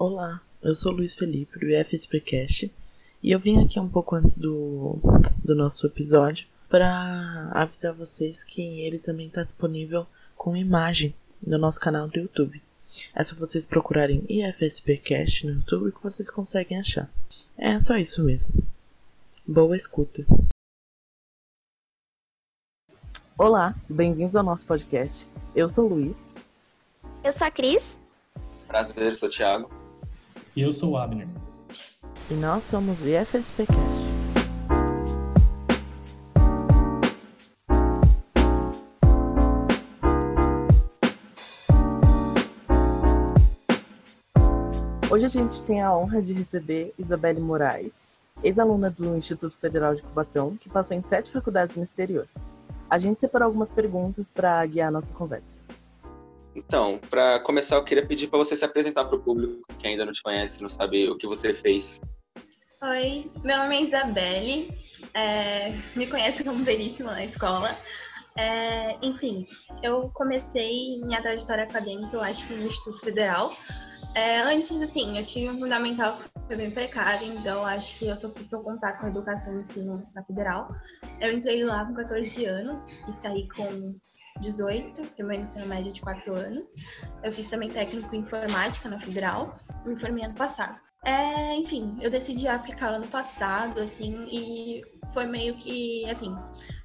Olá, eu sou Luiz Felipe do IFSPcast e eu vim aqui um pouco antes do, do nosso episódio para avisar vocês que ele também está disponível com imagem no nosso canal do YouTube. É só vocês procurarem IFSPcast no YouTube que vocês conseguem achar. É só isso mesmo. Boa escuta. Olá, bem-vindos ao nosso podcast. Eu sou o Luiz. Eu sou a Cris. Prazer, sou o Thiago. E eu sou o Abner. E nós somos o IFSPcast. Hoje a gente tem a honra de receber Isabelle Moraes, ex-aluna do Instituto Federal de Cubatão, que passou em sete faculdades no exterior. A gente separou algumas perguntas para guiar a nossa conversa. Então, para começar, eu queria pedir para você se apresentar para o público que ainda não te conhece, não sabe o que você fez. Oi, meu nome é Isabelle, é, me conhece como Veríssima na escola. É, enfim, eu comecei minha trajetória acadêmica, eu acho que no Instituto Federal. É, antes, assim, eu tive um fundamental que foi bem precário, então acho que eu sofri seu contato com a educação e ensino na Federal. Eu entrei lá com 14 anos e saí com 18, primeiro ensino médio de 4 anos. Eu fiz também técnico em informática na Federal, me formei ano passado. É, enfim, eu decidi aplicar ano passado, assim, e foi meio que, assim,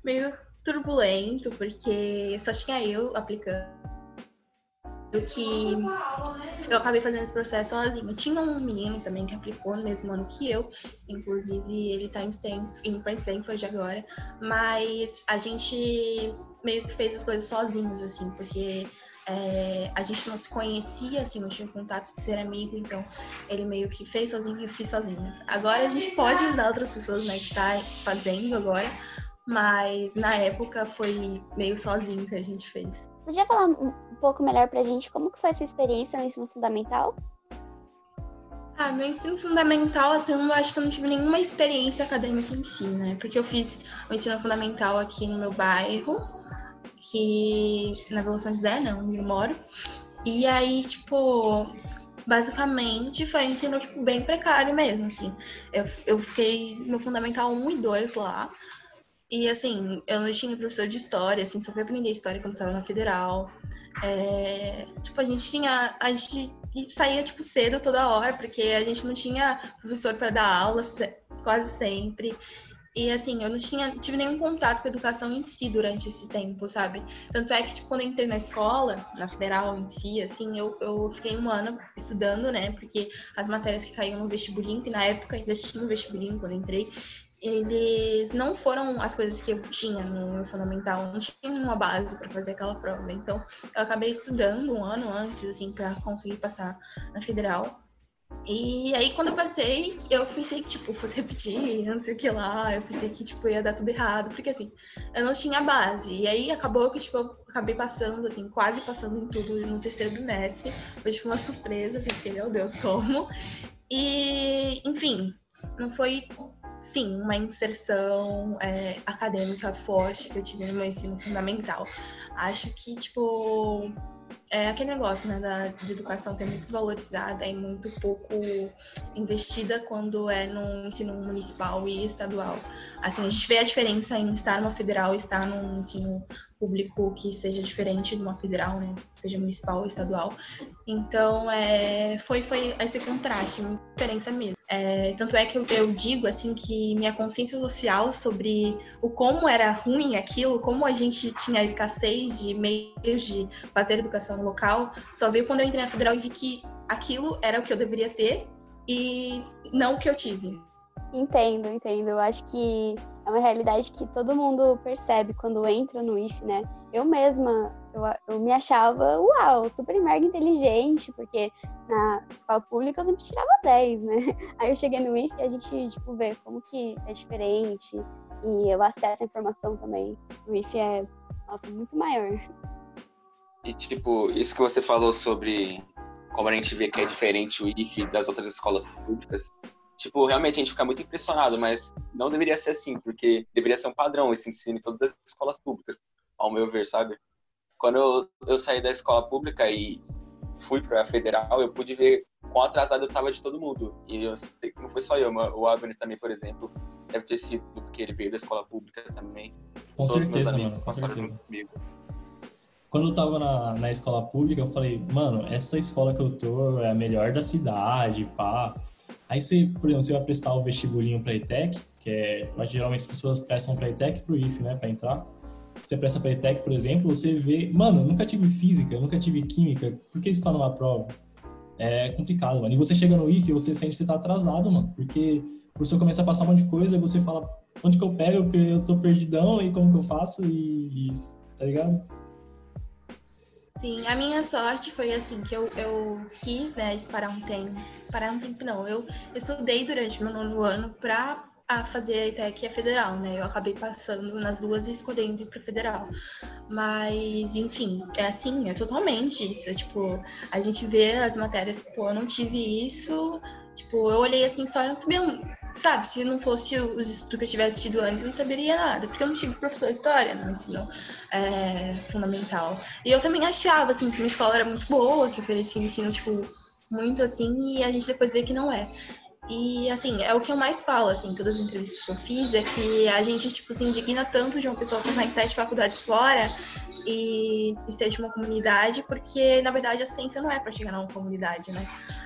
meio turbulento, porque só tinha eu aplicando. Que eu acabei fazendo esse processo sozinho. Tinha um menino também que aplicou no mesmo ano que eu, inclusive ele tá em Stanford, indo pra Stanford agora, mas a gente meio que fez as coisas sozinhos, assim, porque é, a gente não se conhecia, assim, não tinha contato de ser amigo, então ele meio que fez sozinho e eu fiz sozinha. Agora a gente pode usar outras pessoas, né, que tá fazendo agora, mas na época foi meio sozinho que a gente fez. Podia falar um pouco melhor pra gente como que foi essa experiência no ensino fundamental? Ah, meu ensino fundamental, assim, eu acho que eu não tive nenhuma experiência acadêmica em si, né? Porque eu fiz o ensino fundamental aqui no meu bairro, que na Vila São José, né, onde eu moro. E aí, tipo, basicamente foi um ensino tipo, bem precário mesmo, assim. Eu, eu fiquei no Fundamental 1 e 2 lá. E, assim, eu não tinha professor de história, assim, só fui aprender história quando estava na federal. É, tipo, a gente tinha... A gente saía, tipo, cedo toda hora, porque a gente não tinha professor para dar aula quase sempre. E assim, eu não tinha, tive nenhum contato com a educação em si durante esse tempo, sabe? Tanto é que, tipo, quando eu entrei na escola, na federal em si, assim, eu, eu fiquei um ano estudando, né? Porque as matérias que caíam no vestibulinho, que na época ainda tinha um vestibulinho quando eu entrei, eles não foram as coisas que eu tinha no fundamental, não tinha uma base para fazer aquela prova. Então, eu acabei estudando um ano antes, assim, para conseguir passar na federal. E aí, quando eu passei, eu pensei que, tipo, fosse repetir, não sei o que lá. Eu pensei que, tipo, ia dar tudo errado. Porque, assim, eu não tinha base. E aí, acabou que, tipo, eu acabei passando, assim, quase passando em tudo no terceiro bimestre. Foi, tipo, uma surpresa, assim, porque, meu Deus, como. E, enfim, não foi, sim, uma inserção é, acadêmica forte que eu tive no meu ensino fundamental. Acho que, tipo é aquele negócio, né, da, da educação ser muito desvalorizada e muito pouco investida quando é no ensino municipal e estadual. Assim, a gente vê a diferença em estar numa federal e estar num ensino público que seja diferente de uma federal, né, seja municipal ou estadual. Então, é, foi, foi esse contraste, muita diferença mesmo. É, tanto é que eu, eu, digo assim que minha consciência social sobre o como era ruim aquilo, como a gente tinha escassez de meios de fazer educação local, só veio quando eu entrei na federal e vi que aquilo era o que eu deveria ter e não o que eu tive. Entendo, entendo. Eu acho que é uma realidade que todo mundo percebe quando entra no IF, né? Eu mesma, eu, eu me achava, uau, super mega inteligente, porque na escola pública eu sempre tirava 10, né? Aí eu cheguei no IF e a gente, tipo, vê como que é diferente e o acesso à informação também no IF é, nossa, muito maior. E, tipo, isso que você falou sobre como a gente vê que é diferente o IF das outras escolas públicas, tipo, realmente a gente fica muito impressionado, mas não deveria ser assim, porque deveria ser um padrão esse ensino em todas as escolas públicas, ao meu ver, sabe? Quando eu, eu saí da escola pública e fui para a federal, eu pude ver quão atrasado eu tava de todo mundo. E eu sei que não foi só eu, o Abner também, por exemplo, deve ter sido porque ele veio da escola pública também. Com Todos certeza, mano. Com certeza. comigo. Quando eu tava na, na escola pública, eu falei, mano, essa escola que eu tô é a melhor da cidade, pá. Aí você, por exemplo, você vai prestar o vestibulinho pra ETEC, que é. Geralmente as pessoas prestam pra ETEC e pro IF, né, pra entrar. Você presta pra ETEC, por exemplo, você vê. Mano, nunca tive física, nunca tive química, por que isso tá numa prova? É complicado, mano. E você chega no IF e você sente que você tá atrasado, mano. Porque o professor começa a passar um monte de coisa e você fala, onde que eu pego? Porque eu tô perdidão e como que eu faço? E, e isso, tá ligado? Sim, a minha sorte foi assim, que eu, eu quis, né, parar um tempo. Parar um tempo não, eu estudei durante meu nono ano pra a fazer a ITEC e a federal, né? Eu acabei passando nas duas e escolhendo ir pra federal. Mas, enfim, é assim, é totalmente isso. Tipo, a gente vê as matérias, pô, eu não tive isso. Tipo, eu olhei assim só e não sabia, sabe? Se não fosse os estudos que eu tivesse tido antes, eu não saberia nada. Porque eu não tive professor de história no ensino é, fundamental. E eu também achava, assim, que minha escola era muito boa, que oferecia ensino, tipo, muito assim, e a gente depois vê que não é. E, assim, é o que eu mais falo, assim, todas as entrevistas que eu fiz, é que a gente, tipo, se indigna tanto de uma pessoa passar em sete faculdades fora e, e ser de uma comunidade, porque, na verdade, a ciência não é para chegar numa comunidade, né?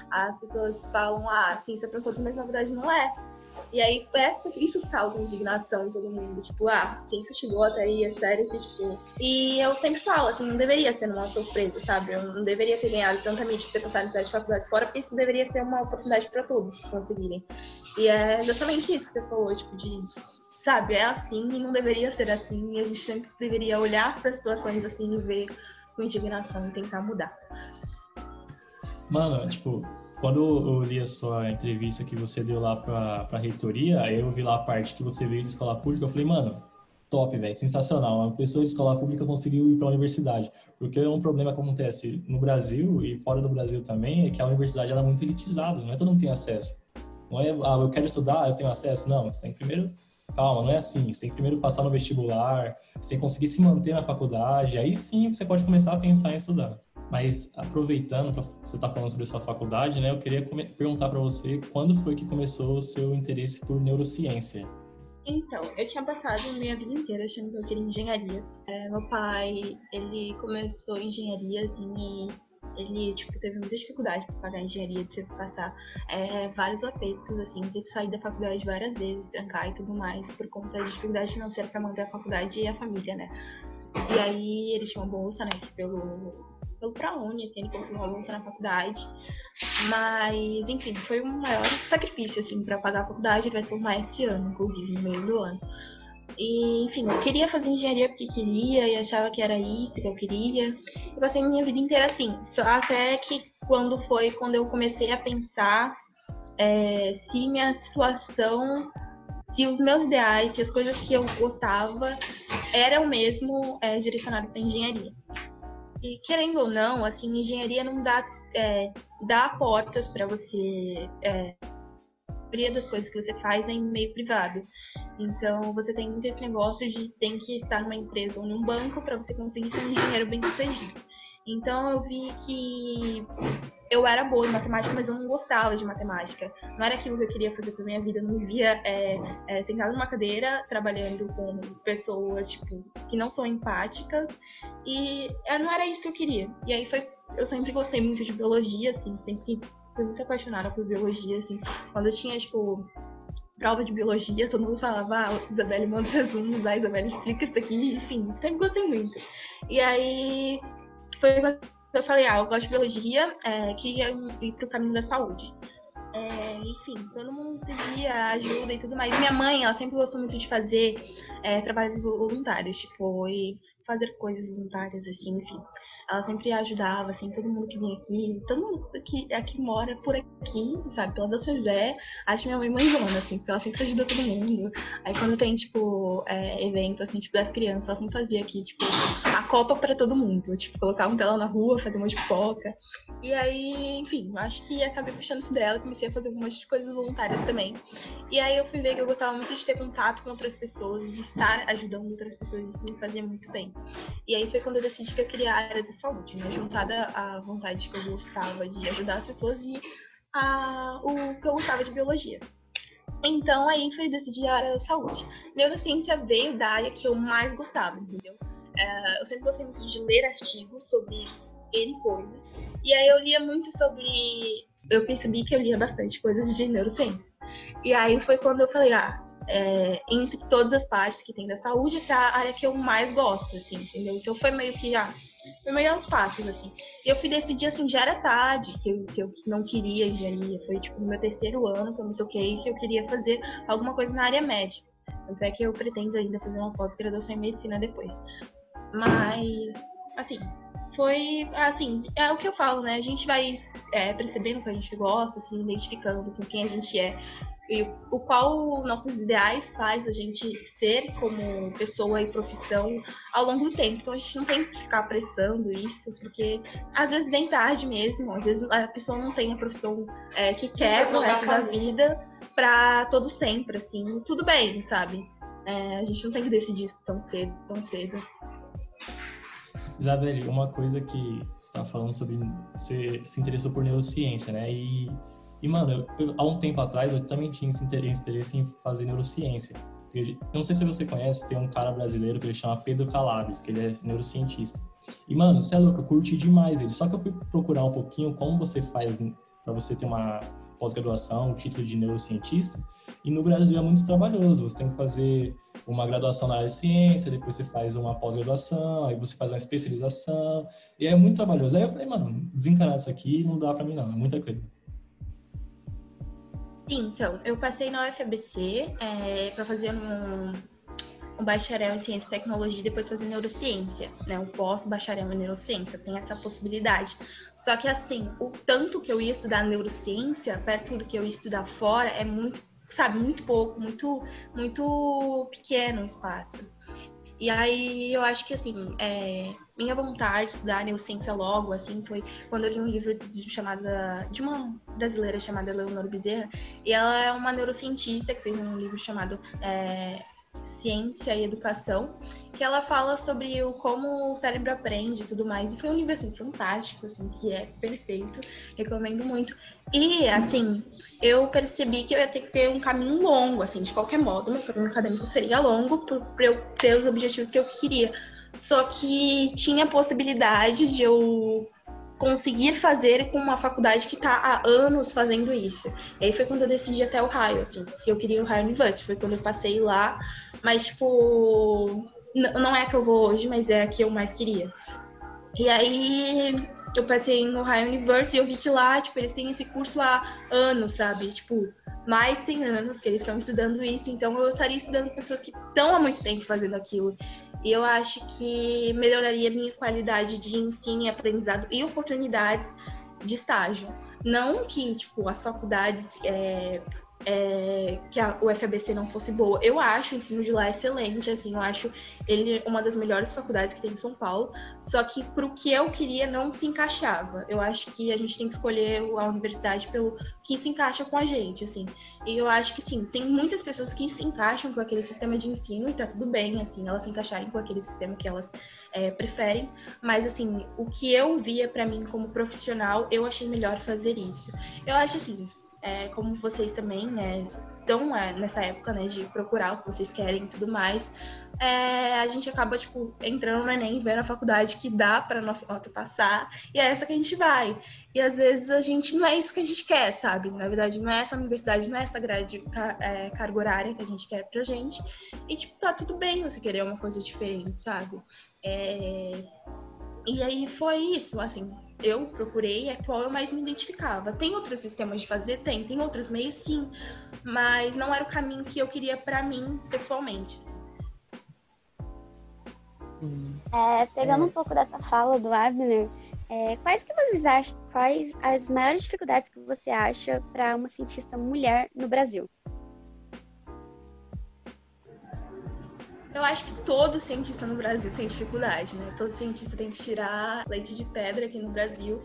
As pessoas falam, ah, ciência é para todos, mas na verdade não é. E aí, essa, isso causa indignação em todo mundo. Tipo, ah, quem se chegou até aí, é sério que, tipo... E eu sempre falo, assim, não deveria ser uma surpresa, sabe? Eu não deveria ter ganhado tanta mídia por ter passado em sete faculdades fora, porque isso deveria ser uma oportunidade para todos conseguirem. E é exatamente isso que você falou, tipo, de... Sabe, é assim e não deveria ser assim. E a gente sempre deveria olhar para situações assim e ver com indignação e tentar mudar. Mano, tipo, quando eu li a sua entrevista que você deu lá pra, pra reitoria, aí eu vi lá a parte que você veio de escola pública, eu falei, mano, top, velho, sensacional. Uma pessoa de escola pública conseguiu ir pra universidade. Porque um problema que acontece no Brasil e fora do Brasil também é que a universidade ela é muito elitizada, não é todo mundo tem acesso. Não é, ah, eu quero estudar, eu tenho acesso. Não, você tem que primeiro Calma, não é assim. Você tem que primeiro passar no vestibular, você tem que conseguir se manter na faculdade, aí sim você pode começar a pensar em estudar. Mas aproveitando, pra- você está falando sobre sua faculdade, né? Eu queria perguntar para você quando foi que começou o seu interesse por neurociência? Então, eu tinha passado minha vida inteira achando que eu queria engenharia. É, meu pai, ele começou engenharia, assim, e ele, tipo, teve muita dificuldade para pagar engenharia, teve que passar é, vários apertos, assim, teve que sair da faculdade várias vezes, trancar e tudo mais, por conta de dificuldade financeira para manter a faculdade e a família, né? E aí ele tinha uma bolsa, né, que pelo, pelo ProUni, assim, ele conseguiu uma bolsa na faculdade. Mas, enfim, foi um maior sacrifício, assim, para pagar a faculdade. Ele vai se formar esse ano, inclusive, no meio do ano. E, enfim, eu queria fazer engenharia porque queria e achava que era isso que eu queria. Eu passei minha vida inteira assim. Só até que quando foi quando eu comecei a pensar é, se minha situação, se os meus ideais, se as coisas que eu gostava eram mesmo é, direcionadas para engenharia. E querendo ou não, assim, engenharia não dá, é, dá portas para você. É, a maioria das coisas que você faz é em meio privado. Então você tem muito esse negócio de tem que estar numa empresa ou num banco para você conseguir ser um engenheiro bem sucedido. Então eu vi que eu era boa em matemática, mas eu não gostava de matemática. Não era aquilo que eu queria fazer pra minha vida. Eu não me via é, é, sentada numa cadeira trabalhando com pessoas tipo que não são empáticas e é, não era isso que eu queria. E aí foi, eu sempre gostei muito de biologia, assim, sempre fui muito apaixonada por biologia, assim. Quando eu tinha tipo prova de biologia, todo mundo falava, ah, Isabelle manda os resumos, ah, Isabelle explica isso aqui, enfim, sempre gostei muito. E aí foi quando eu falei, ah, eu gosto de biologia, é, queria ir pro caminho da saúde. É, enfim, todo mundo pedia ajuda e tudo mais. Minha mãe, ela sempre gostou muito de fazer é, trabalhos voluntários, tipo, e fazer coisas voluntárias, assim, enfim. Ela sempre ajudava, assim, todo mundo que vinha aqui, todo mundo que aqui mora por aqui, sabe, pela São José, acho minha mãe mãezona, assim, porque ela sempre ajuda todo mundo. Aí quando tem, tipo, é, evento, assim, tipo, das crianças, ela sempre fazia aqui, tipo, Copa pra todo mundo. Tipo, colocava um tela na rua, fazer uma pipoca. E aí, enfim, acho que acabei puxando isso dela, comecei a fazer um monte de coisas voluntárias também. E aí eu fui ver que eu gostava muito de ter contato com outras pessoas, de estar ajudando outras pessoas, isso me fazia muito bem. E aí foi quando eu decidi que eu queria a área da saúde, né? Juntada à vontade que eu gostava de ajudar as pessoas e a, o que eu gostava de biologia. Então aí foi decidir a área da saúde. Neurociência veio da área que eu mais gostava, entendeu? É, eu sempre gostei muito de ler artigos sobre N coisas. E aí eu lia muito sobre. Eu percebi que eu lia bastante coisas de neurociência. E aí foi quando eu falei, ah, é, entre todas as partes que tem da saúde, essa é a área que eu mais gosto, assim, entendeu? Então foi meio que, ah, foi meio aos passos, assim. E eu fui decidir, assim, já era tarde, que eu, que eu não queria engenharia. Foi, tipo, no meu terceiro ano que eu me toquei que eu queria fazer alguma coisa na área médica. Tanto é que eu pretendo ainda fazer uma pós-graduação em medicina depois. Mas, assim, foi, assim, é o que eu falo, né? A gente vai é, percebendo o que a gente gosta, se identificando com quem a gente é e o qual nossos ideais faz a gente ser como pessoa e profissão ao longo do tempo. Então a gente não tem que ficar apressando isso, porque às vezes vem tarde mesmo, às vezes a pessoa não tem a profissão é, que quer pro resto da vida para todo sempre, assim, tudo bem, sabe? É, a gente não tem que decidir isso tão cedo, tão cedo. Isabelle, uma coisa que você estava falando sobre você se interessou por neurociência, né? E e, mano, eu, há um tempo atrás eu também tinha esse interesse, interesse em fazer neurociência. Eu não sei se você conhece, tem um cara brasileiro que ele chama Pedro Calabres, que ele é neurocientista. E, mano, você é louco, eu curti demais ele. Só que eu fui procurar um pouquinho como você faz para você ter uma pós-graduação, o título de neurocientista. E no Brasil é muito trabalhoso. Você tem que fazer uma graduação na área de ciência, depois você faz uma pós-graduação, aí você faz uma especialização. E é muito trabalhoso. Aí eu falei, mano, desencarar isso aqui não dá para mim não, é muita coisa. Então, eu passei na UFABC é, para fazer um, um, bacharel em ciência e tecnologia e depois fazer neurociência, né? Um pós-bacharel em neurociência, tem essa possibilidade. Só que assim, o tanto que eu ia estudar neurociência, perto do que eu ia estudar fora, é muito, sabe, muito pouco, muito, muito pequeno o espaço. E aí eu acho que assim, é, minha vontade de estudar neurociência logo, assim, foi quando eu li um livro de, chamada, de uma brasileira chamada Leonor Bezerra, e ela é uma neurocientista que fez um livro chamado é, Ciência e Educação, que ela fala sobre o como o cérebro aprende e tudo mais. E foi um livro assim fantástico, assim, que é perfeito, recomendo muito. E assim, eu percebi que eu ia ter que ter um caminho longo, assim, de qualquer modo, meu caminho acadêmico seria longo para eu ter os objetivos que eu queria. Só que tinha a possibilidade de eu conseguir fazer com uma faculdade que está há anos fazendo isso. E aí foi quando eu decidi até o raio, assim, que eu queria o Raio University. Foi quando eu passei lá, mas, tipo, não é a que eu vou hoje, mas é a que eu mais queria. E aí eu passei no Ohio University e eu vi que lá, tipo, eles têm esse curso há anos, sabe? Tipo, mais de 100 anos que eles estão estudando isso. Então eu estaria estudando pessoas que estão há muito tempo fazendo aquilo. E eu acho que melhoraria a minha qualidade de ensino e aprendizado e oportunidades de estágio. Não que, tipo, as faculdades é, é, que a UFABC não fosse boa. Eu acho o ensino de lá excelente, assim, eu acho ele uma das melhores faculdades que tem em São Paulo, só que para o que eu queria não se encaixava. Eu acho que a gente tem que escolher a universidade pelo que se encaixa com a gente, assim. E eu acho que sim, tem muitas pessoas que se encaixam com aquele sistema de ensino e tá tudo bem, assim, elas se encaixarem com aquele sistema que elas é, preferem, mas assim, o que eu via para mim como profissional, eu achei melhor fazer isso. Eu acho assim, é, como vocês também né, estão é, nessa época né, de procurar o que vocês querem e tudo mais, é, a gente acaba tipo, entrando no Enem, vendo a faculdade que dá para nossa nota passar, e é essa que a gente vai. E às vezes a gente não é isso que a gente quer, sabe? Na verdade, não é essa universidade, não é essa grade, é, carga horária que a gente quer pra gente. E, tipo, tá tudo bem você querer uma coisa diferente, sabe? É... E aí foi isso, assim, eu procurei é qual eu mais me identificava. Tem outros sistemas de fazer? Tem. Tem outros meios? Sim. Mas não era o caminho que eu queria para mim, pessoalmente. Assim. É, pegando é. um pouco dessa fala do Abner, é, quais que vocês acham, quais as maiores dificuldades que você acha para uma cientista mulher no Brasil? Eu acho que todo cientista no Brasil tem dificuldade, né? Todo cientista tem que tirar leite de pedra aqui no Brasil,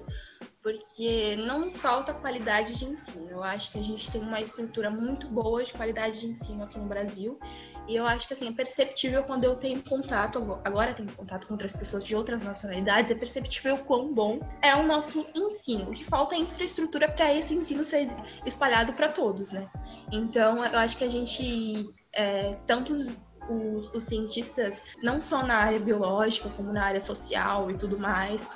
porque não nos falta qualidade de ensino. Eu acho que a gente tem uma estrutura muito boa de qualidade de ensino aqui no Brasil. E eu acho que assim, é perceptível quando eu tenho contato, agora tenho contato com outras pessoas de outras nacionalidades, é perceptível quão bom é o nosso ensino. O que falta é infraestrutura para esse ensino ser espalhado para todos, né? Então, eu acho que a gente, é, tantos os, os, cientistas, não só na área biológica, como na área social e tudo mais,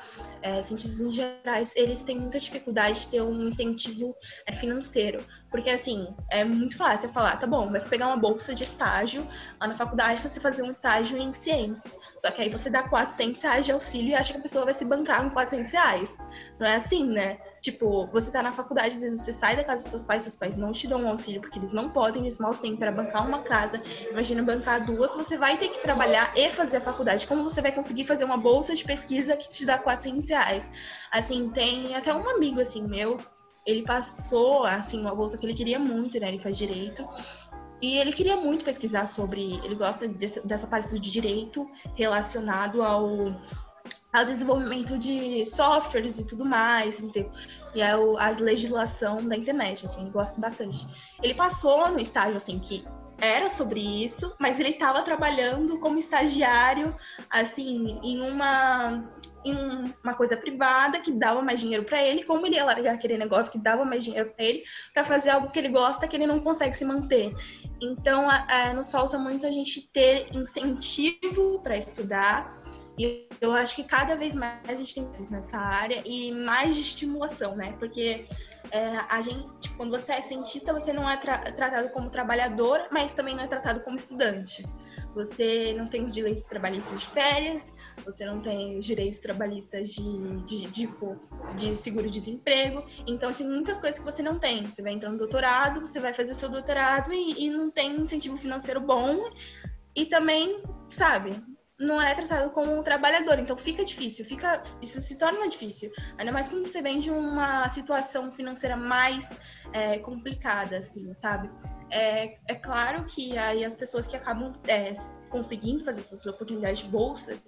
é, cientistas em gerais, eles têm muita dificuldade de ter um incentivo é, financeiro. Porque, assim, é muito fácil falar, tá bom, vai pegar uma bolsa de estágio lá na faculdade você fazer um estágio em ciências. Só que aí você dá 400 reais de auxílio e acha que a pessoa vai se bancar com 400 reais. Não é assim, né? Tipo, você tá na faculdade, às vezes você sai da casa dos seus pais, seus pais não te dão um auxílio porque eles não podem, eles mal têm para bancar uma casa. Imagina bancar duas, você vai ter que trabalhar e fazer a faculdade. Como você vai conseguir fazer uma bolsa de pesquisa que te dá 400 reais? Assim, tem até um amigo, assim, meu, ele passou, assim, uma bolsa que ele queria muito, né? Ele faz direito. E ele queria muito pesquisar sobre. Ele gosta dessa, dessa parte de direito relacionado ao, ao desenvolvimento de softwares e tudo mais, entendeu? e é o, a legislação da internet, assim, ele gosta bastante. Ele passou no estágio, assim, que era sobre isso, mas ele estava trabalhando como estagiário, assim, em uma em uma coisa privada que dava mais dinheiro para ele, como ele ia largar aquele negócio que dava mais dinheiro para ele para fazer algo que ele gosta que ele não consegue se manter. Então, é, nos falta muito a gente ter incentivo para estudar. E eu acho que cada vez mais a gente tem isso nessa área e mais de estimulação, né? Porque é, a gente, quando você é cientista, você não é tra tratado como trabalhador, mas também não é tratado como estudante. Você não tem os direitos trabalhistas de férias, você não tem os direitos trabalhistas de, de, de, tipo, de seguro-desemprego. Então, tem muitas coisas que você não tem. Você vai entrar no doutorado, você vai fazer seu doutorado e, e não tem incentivo financeiro bom. E também, sabe, não é tratado como um trabalhador. Então fica difícil, fica isso se torna difícil. Ainda mais quando você vem de uma situação financeira mais é, complicada, assim, sabe? É, é claro que aí as pessoas que acabam é, conseguindo fazer essas oportunidades de bolsas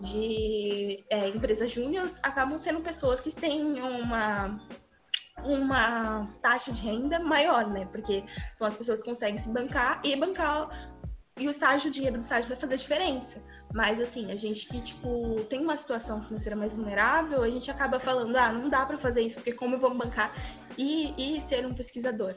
de é, empresas júniores acabam sendo pessoas que têm uma uma taxa de renda maior, né? Porque são as pessoas que conseguem se bancar e bancar e o estágio, o dinheiro do estágio vai fazer diferença. Mas, assim, a gente que, tipo, tem uma situação financeira mais vulnerável, a gente acaba falando, ah, não dá para fazer isso, porque como eu vou bancar e, e ser um pesquisador?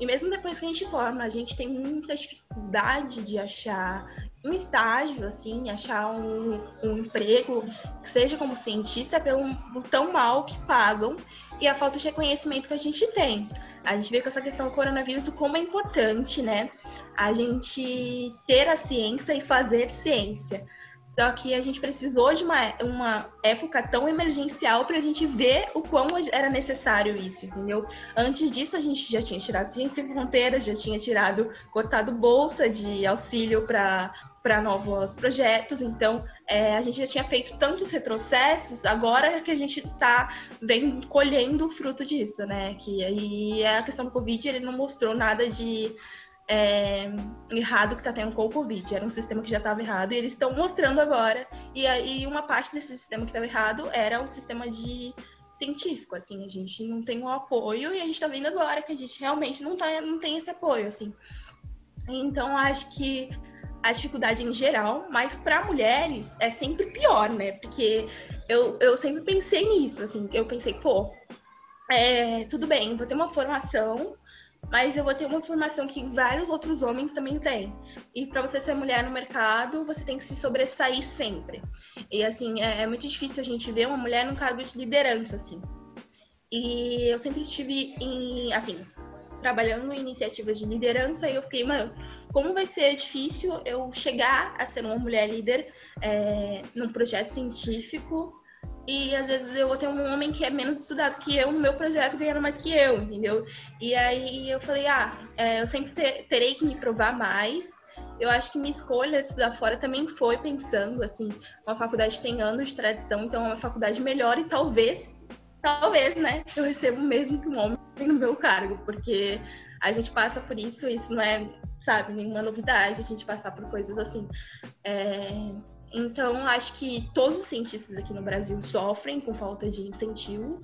E mesmo depois que a gente forma, a gente tem muita dificuldade de achar um estágio, assim, achar um, um emprego que seja como cientista pelo tão mal que pagam e a falta de reconhecimento que a gente tem. A gente vê com essa questão do coronavírus como é importante, né? A gente ter a ciência e fazer ciência. Só que a gente precisou de uma, uma época tão emergencial para a gente ver o quão era necessário isso, entendeu? Antes disso, a gente já tinha tirado Ciência Sem Fronteiras, já tinha tirado, cortado bolsa de auxílio para para novos projetos. Então, é, a gente já tinha feito tantos retrocessos, agora que a gente está vem colhendo o fruto disso, né? Que aí a questão do Covid ele não mostrou nada de é, errado que está tendo com o Covid. Era um sistema que já estava errado e eles estão mostrando agora. E aí uma parte desse sistema que estava errado era o sistema de científico, assim, a gente não tem o um apoio e a gente está vendo agora que a gente realmente não, tá, não tem esse apoio, assim. Então, acho que a dificuldade em geral, mas para mulheres é sempre pior, né? Porque eu, eu sempre pensei nisso, assim, eu pensei, pô, é, tudo bem, vou ter uma formação, mas eu vou ter uma formação que vários outros homens também têm. E para você ser mulher no mercado, você tem que se sobressair sempre. E assim, é, é muito difícil a gente ver uma mulher num cargo de liderança, assim. E eu sempre estive em, assim, trabalhando em iniciativas de liderança e eu fiquei, mano, como vai ser difícil eu chegar a ser uma mulher líder é, num projeto científico e às vezes eu vou ter um homem que é menos estudado que eu no meu projeto ganhando mais que eu, entendeu? E aí eu falei, ah, é, eu sempre ter, terei que me provar mais. Eu acho que minha escolha de estudar fora também foi pensando, assim, uma faculdade tem anos de tradição, então é uma faculdade melhor e talvez talvez, né, eu recebo o mesmo que um homem no meu cargo, porque a gente passa por isso, isso não é, sabe, nenhuma novidade, a gente passar por coisas assim. É... Então, acho que todos os cientistas aqui no Brasil sofrem com falta de incentivo,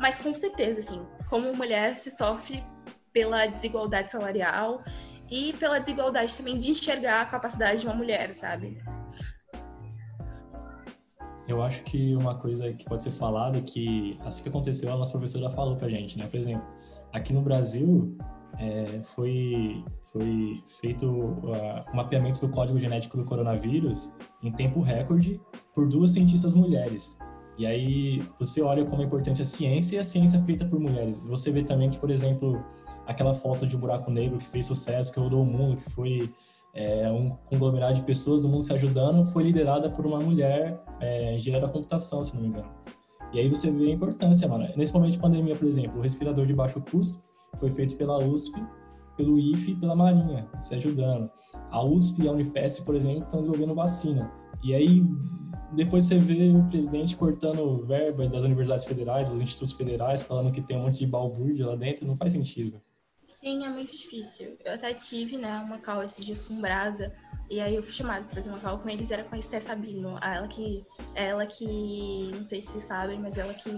mas com certeza, assim, como mulher se sofre pela desigualdade salarial e pela desigualdade também de enxergar a capacidade de uma mulher, sabe? Eu acho que uma coisa que pode ser falada é que assim que aconteceu, a nossa professora falou pra gente, né? Por exemplo, aqui no Brasil é, foi, foi feito uh, mapeamento do código genético do coronavírus em tempo recorde por duas cientistas mulheres. E aí você olha como é importante a ciência e a ciência feita por mulheres. Você vê também que, por exemplo, aquela foto de um buraco negro que fez sucesso, que rodou o mundo, que foi é, um conglomerado de pessoas, o mundo se ajudando, foi liderada por uma mulher é, engenheira da computação, se não me engano. E aí você vê a importância, mano. Nesse momento de pandemia, por exemplo, o respirador de baixo custo foi feito pela USP, pelo IFE e pela Marinha, se ajudando. A USP e a Unifesp, por exemplo, estão desenvolvendo vacina. E aí depois você vê o presidente cortando verba das universidades federais, dos institutos federais, falando que tem um monte de balbúrdia lá dentro, não faz sentido. Sim, é muito difícil. Eu até tive, né, uma call esses dias com Brasa, e aí eu fui chamada para fazer uma call com eles, era com a Esté Sabino, ela que, ela que, não sei se vocês sabem, mas ela que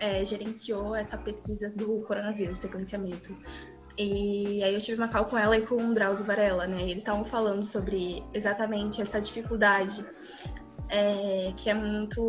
é, gerenciou essa pesquisa do coronavírus, sequenciamento. E aí eu tive uma call com ela e com o Drauzio Varela, né? Eles estavam falando sobre exatamente essa dificuldade é, que é muito.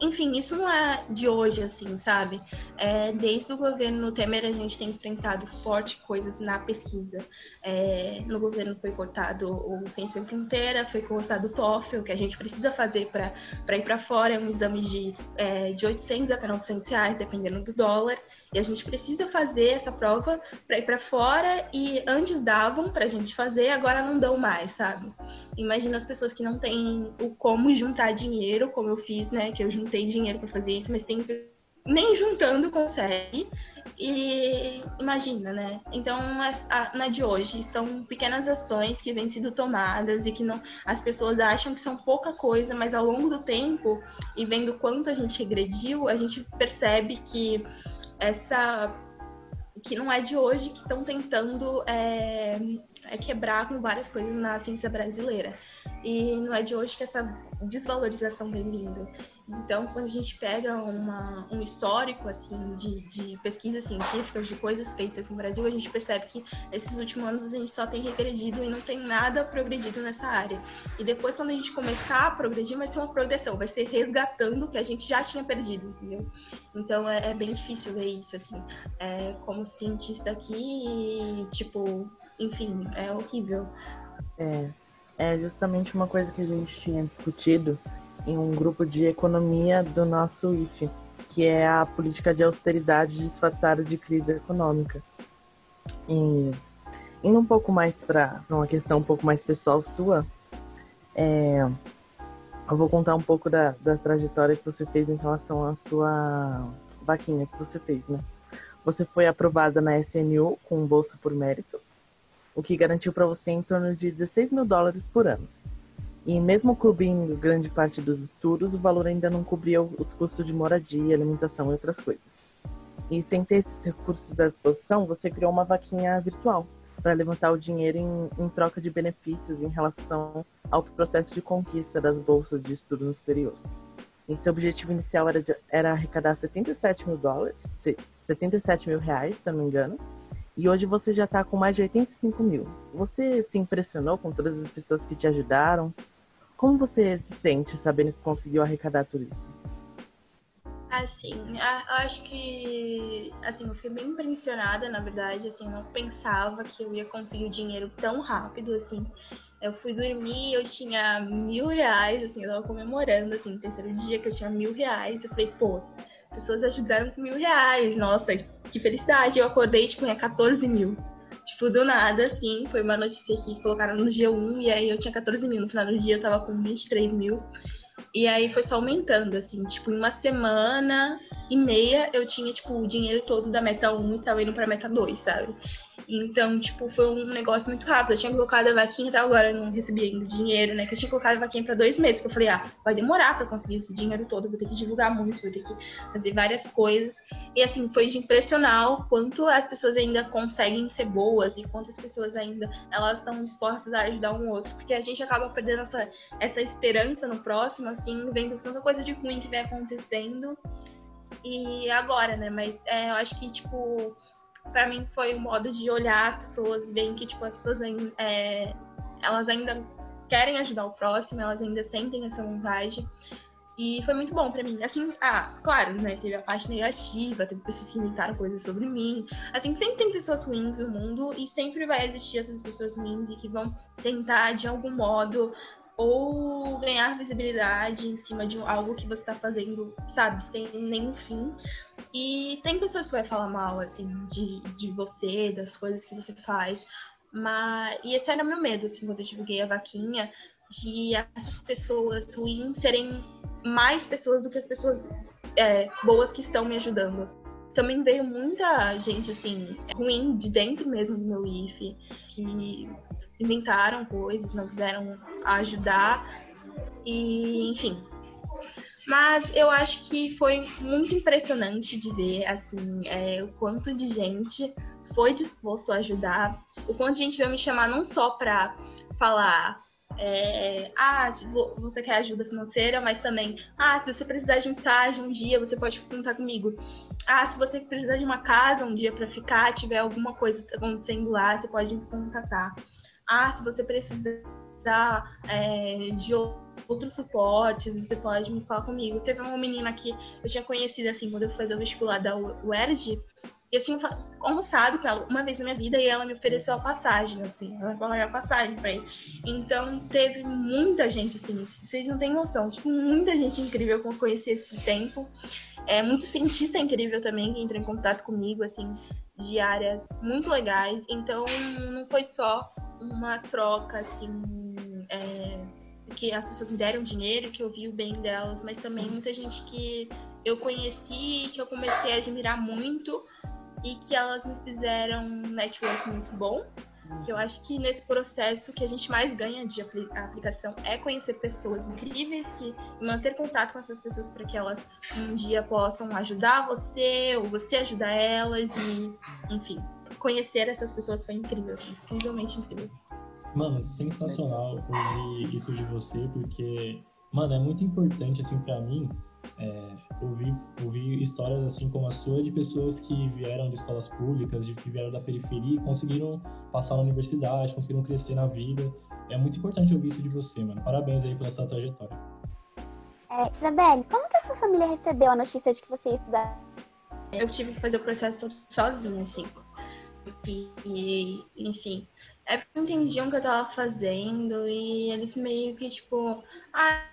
Enfim, isso não é de hoje, assim, sabe? É, desde o governo Temer a gente tem enfrentado forte coisas na pesquisa. É, no governo foi cortado o Ciência Sem Fronteira, foi cortado o TOEFL, que a gente precisa fazer para ir para fora, é um exame de, é, de 800 até 900 reais, dependendo do dólar. E a gente precisa fazer essa prova para ir para fora e antes davam para a gente fazer, agora não dão mais, sabe? Imagina as pessoas que não têm o como juntar dinheiro, como eu fiz, né? Que eu juntei dinheiro para fazer isso, mas tem nem juntando consegue. E imagina, né? Então, na de hoje são pequenas ações que vêm sendo tomadas e que não, as pessoas acham que são pouca coisa, mas ao longo do tempo e vendo quanto a gente regrediu, a gente percebe que essa que não é de hoje que estão tentando é, é quebrar com várias coisas na ciência brasileira. E não é de hoje que essa desvalorização vem vindo. Então, quando a gente pega uma, um histórico assim de, de pesquisas científicas, de coisas feitas no Brasil, a gente percebe que esses últimos anos a gente só tem regredido e não tem nada progredido nessa área. E depois, quando a gente começar a progredir, vai ser uma progressão, vai ser resgatando o que a gente já tinha perdido, entendeu? Então, é, é bem difícil ver isso, assim. É, como cientista aqui, tipo, enfim, é horrível. É, é justamente uma coisa que a gente tinha discutido em um grupo de economia do nosso IFE, que é a política de austeridade disfarçada de crise econômica. E indo um pouco mais para uma questão um pouco mais pessoal sua, é, eu vou contar um pouco da, da trajetória que você fez em relação à sua vaquinha que você fez, né? Você foi aprovada na SNU com bolsa por mérito, o que garantiu para você em torno de 16 mil dólares por ano. E mesmo cobrindo grande parte dos estudos, o valor ainda não cobria os custos de moradia, alimentação e outras coisas. E sem ter esses recursos à disposição, você criou uma vaquinha virtual para levantar o dinheiro em, em, troca de benefícios em relação ao processo de conquista das bolsas de estudo no exterior. E seu objetivo inicial era, de, era arrecadar 77 mil dólares, 77 mil reais, se eu não me engano, e hoje você já está com mais de 85 mil. Você se impressionou com todas as pessoas que te ajudaram? Como você se sente sabendo que conseguiu arrecadar tudo isso? Assim, acho que assim, eu fiquei bem impressionada, na verdade, assim, eu não pensava que eu ia conseguir o dinheiro tão rápido, assim. Eu fui dormir, eu tinha mil reais, assim, eu tava comemorando, assim, no terceiro dia que eu tinha mil reais. Eu falei, pô, pessoas ajudaram com mil reais, nossa, que felicidade. Eu acordei, tipo, tinha 14 mil. Tipo, do nada, assim, foi uma notícia que colocaram no G1 e aí eu tinha 14 mil. No final do dia eu tava com 23 mil. E aí foi só aumentando, assim, tipo, em uma semana e meia eu tinha, tipo, o dinheiro todo da meta 1 e tava indo pra meta 2, sabe? Então, tipo, foi um negócio muito rápido. Eu tinha colocado a vaquinha até agora, eu não recebi ainda dinheiro, né? Que eu tinha colocado a vaquinha para dois meses. Que eu falei, ah, vai demorar para conseguir esse dinheiro todo, vou ter que divulgar muito, vou ter que fazer várias coisas. E assim, foi de impressionar o quanto as pessoas ainda conseguem ser boas e quantas pessoas ainda elas estão dispostas a ajudar um outro. Porque a gente acaba perdendo essa, essa esperança no próximo, assim, vendo tanta coisa de ruim que vem acontecendo. e agora, né? Mas é, eu acho que, tipo, para mim foi um modo de olhar as pessoas, ver que, tipo, as pessoas é, elas ainda querem ajudar o próximo, elas ainda sentem essa vontade. E foi muito bom para mim. Assim, ah, claro, né? Teve a parte negativa, teve pessoas que imitaram coisas sobre mim. Assim, sempre tem pessoas ruins no mundo e sempre vai existir essas pessoas ruins e que vão tentar, de algum modo, ou ganhar visibilidade em cima de algo que você tá fazendo, sabe, sem nenhum fim. E tem pessoas que vai falar mal, assim, de, de você, das coisas que você faz. Mas, e esse era meu medo, assim, quando eu divulguei a vaquinha, de essas pessoas ruins serem mais pessoas do que as pessoas é, boas que estão me ajudando. Também veio muita gente, assim, ruim de dentro mesmo do meu IF, que inventaram coisas, não quiseram ajudar, e enfim. Mas eu acho que foi muito impressionante de ver, assim, é, o quanto de gente foi disposto a ajudar, o quanto de gente veio me chamar não só para falar é, ah, você quer ajuda financeira, mas também, ah, se você precisar de um estágio um dia, você pode contar comigo. Ah, se você precisar de uma casa um dia para ficar, tiver alguma coisa acontecendo lá, você pode me contatar. Ah, se você precisar é, de outros suportes, você pode me falar comigo. Teve uma menina que eu tinha conhecido assim quando eu fazer o vestibular da UERJ, eu tinha almoçado com ela uma vez na minha vida e ela me ofereceu a passagem, assim, ela pagou a passagem pra ele. Então teve muita gente, assim, vocês não têm noção, tipo, muita gente incrível que eu conheci esse tempo. É, muito cientista incrível também que entrou em contato comigo, assim, de áreas muito legais. Então não foi só uma troca, assim, é, que as pessoas me deram dinheiro, que eu vi o bem delas, mas também muita gente que eu conheci, que eu comecei a admirar muito e que elas me fizeram um network muito bom. Que eu acho que nesse processo que a gente mais ganha de aplicação é conhecer pessoas incríveis que manter contato com essas pessoas para que elas um dia possam ajudar você ou você ajudar elas e, enfim, conhecer essas pessoas foi incrível, assim, incrivelmente incrível. Mano, sensacional ouvir isso de você, porque, mano, é muito importante, assim, para mim, é, ouvir, ouvir histórias assim como a sua de pessoas que vieram de escolas públicas, de que vieram da periferia e conseguiram passar na universidade, conseguiram crescer na vida. É muito importante ouvir isso de você, mano. Parabéns aí pela sua trajetória. É, Isabelle, como que a sua família recebeu a notícia de que você ia estudar? Eu tive que fazer o processo todo sozinha, assim. E, enfim, é porque entendiam o que eu tava fazendo e eles meio que, tipo, ah,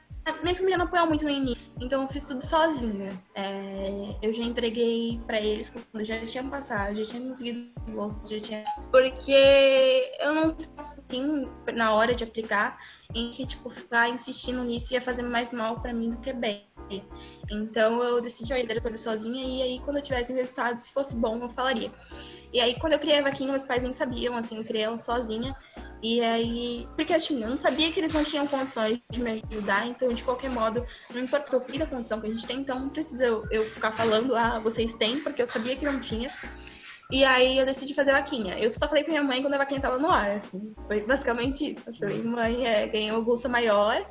minha família não apoiou muito no início, então eu fiz tudo sozinha. É, eu já entreguei para eles quando já tinha passado, já tinha conseguido bolsa, já tinha. Porque eu não sei assim, na hora de aplicar, em que, tipo, ficar insistindo nisso ia fazer mais mal para mim do que bem. Então eu decidi fazer as coisas sozinha e aí quando eu tivesse resultado, se fosse bom, eu falaria. E aí quando eu criei a vaquinha, meus pais nem sabiam, assim, eu criei ela sozinha. E aí, porque assim, eu não sabia que eles não tinham condições de me ajudar, então de qualquer modo, não importa da condição que a gente tem, então não precisa eu, eu ficar falando, ah, vocês têm, porque eu sabia que não tinha. E aí eu decidi fazer a vaquinha. Eu só falei pra minha mãe quando a vaquinha tava no ar, assim. Foi basicamente isso. Eu falei, mãe, é, ganhei uma bolsa maior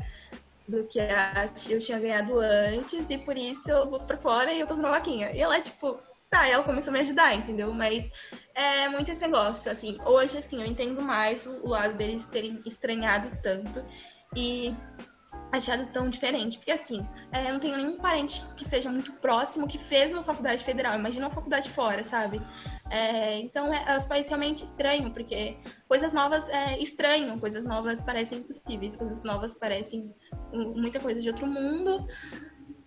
do que a eu tinha ganhado antes, e por isso eu vou pra fora e eu tô fazendo uma vaquinha. E ela, tipo, tá, ela começou a me ajudar, entendeu? Mas é muito esse negócio, assim. Hoje, assim, eu entendo mais o lado deles terem estranhado tanto e achado tão diferente. Porque, assim, é, eu não tenho nenhum parente que seja muito próximo que fez uma faculdade federal. Imagina uma faculdade fora, sabe? É, então, é, os pais realmente estranham, porque coisas novas é, estranham, coisas novas parecem impossíveis, coisas novas parecem muita coisa de outro mundo.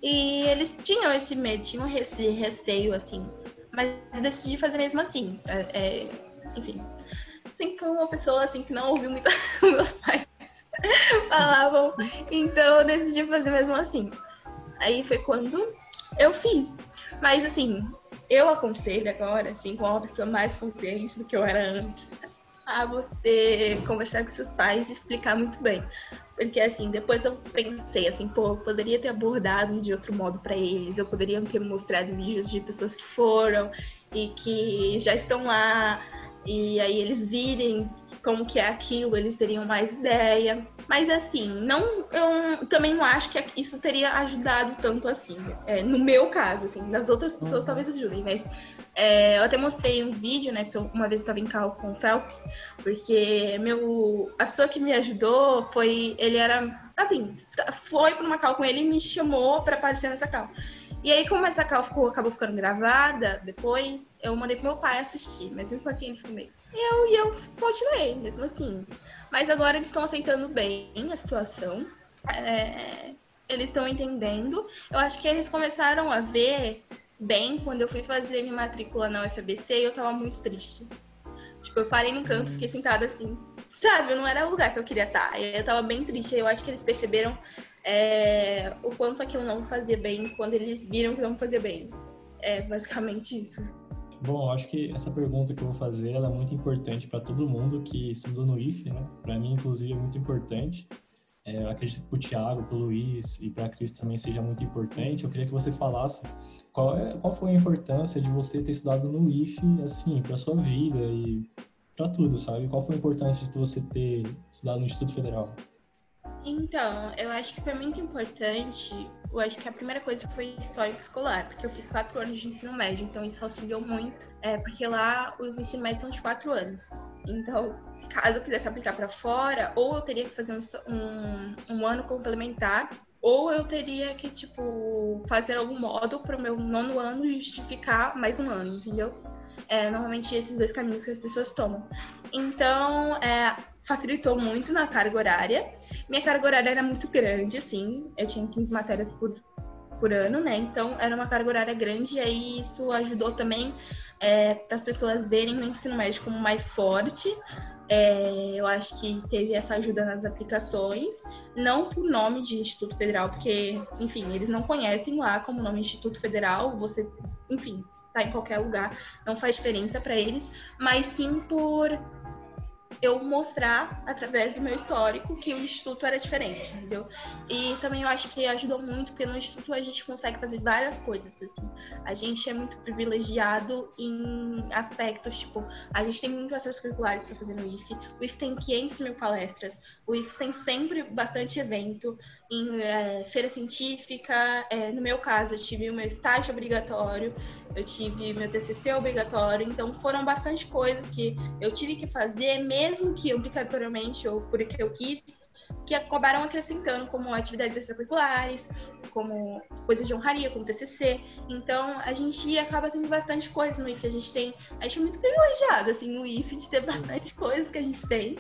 E eles tinham esse medo, tinham esse receio, assim. Mas decidi fazer mesmo assim. É, é, enfim. Sempre fui uma pessoa, assim, que não ouviu muito meus pais falavam. Então eu decidi fazer mesmo assim. Aí foi quando eu fiz. Mas, assim, eu aconselho agora, assim, com uma pessoa mais consciente do que eu era antes, a você conversar com seus pais e explicar muito bem. Porque assim, depois eu pensei assim, pô, eu poderia ter abordado de outro modo para eles, eu poderia ter mostrado vídeos de pessoas que foram e que já estão lá, e aí eles virem como que é aquilo, eles teriam mais ideia. Mas assim, não, eu também não acho que isso teria ajudado tanto assim. É, no meu caso, assim, das outras pessoas uhum. talvez ajudem, mas é, eu até mostrei um vídeo, né? Porque uma vez eu estava em cal com o Phelps, porque meu, a pessoa que me ajudou foi, ele era, assim, foi para uma cal com ele e me chamou para aparecer nessa cal. E aí, como essa cal ficou, acabou ficando gravada depois, eu mandei pro meu pai assistir, mas mesmo assim ele ficou meio. E eu, e eu continuei, mesmo assim. Mas agora eles estão aceitando bem a situação. É, eles estão entendendo. Eu acho que eles começaram a ver bem quando eu fui fazer minha matrícula na UFABC e eu tava muito triste. Tipo, eu parei no canto, fiquei sentada assim. Sabe, não era o lugar que eu queria estar. E eu tava bem triste. Eu acho que eles perceberam é, o quanto aquilo não fazia bem quando eles viram que não fazia bem. É basicamente isso. Bom, acho que essa pergunta que eu vou fazer é muito importante para todo mundo que estudou no IFE, né? Para mim, inclusive, é muito importante. É, acredito que para o Thiago, para o Luiz e para a Cris também seja muito importante. Eu queria que você falasse qual, é, qual foi a importância de você ter estudado no IFE, assim, para sua vida e para tudo, sabe? Qual foi a importância de você ter estudado no Instituto Federal? Então, eu acho que foi muito importante. Eu acho que a primeira coisa foi histórico escolar, porque eu fiz quatro anos de ensino médio, então isso auxiliou muito, é, porque lá os ensino médios são de quatro anos. Então, se caso eu quisesse aplicar para fora, ou eu teria que fazer um, um, um ano complementar, ou eu teria que, tipo, fazer algum modo para o meu nono ano justificar mais um ano, entendeu? É, normalmente esses dois caminhos que as pessoas tomam. Então, é, facilitou muito na carga horária. Minha carga horária era muito grande, assim, eu tinha 15 matérias por, por ano, né? Então era uma carga horária grande, e aí isso ajudou também é, para as pessoas verem o ensino médio como mais forte. É, eu acho que teve essa ajuda nas aplicações, não por nome de Instituto Federal, porque, enfim, eles não conhecem lá como nome Instituto Federal, você, enfim, tá em qualquer lugar, não faz diferença para eles, mas sim por eu mostrar, através do meu histórico, que o Instituto era diferente, entendeu? E também eu acho que ajudou muito, porque no Instituto a gente consegue fazer várias coisas, assim. A gente é muito privilegiado em aspectos, tipo, a gente tem muito acesso curriculares para fazer no IFE, o IFE tem 500 mil palestras, o IFE tem sempre bastante evento, em é, feira científica, é, no meu caso, eu tive o meu estágio obrigatório, eu tive meu TCC obrigatório, então foram bastante coisas que eu tive que fazer, mesmo que obrigatoriamente ou porque eu quis, que acabaram acrescentando como atividades extracurriculares, como coisas de honraria, como TCC. Então, a gente acaba tendo bastante coisa no IF. A gente tem, a gente é muito privilegiado assim no IF de ter bastante coisas que a gente tem.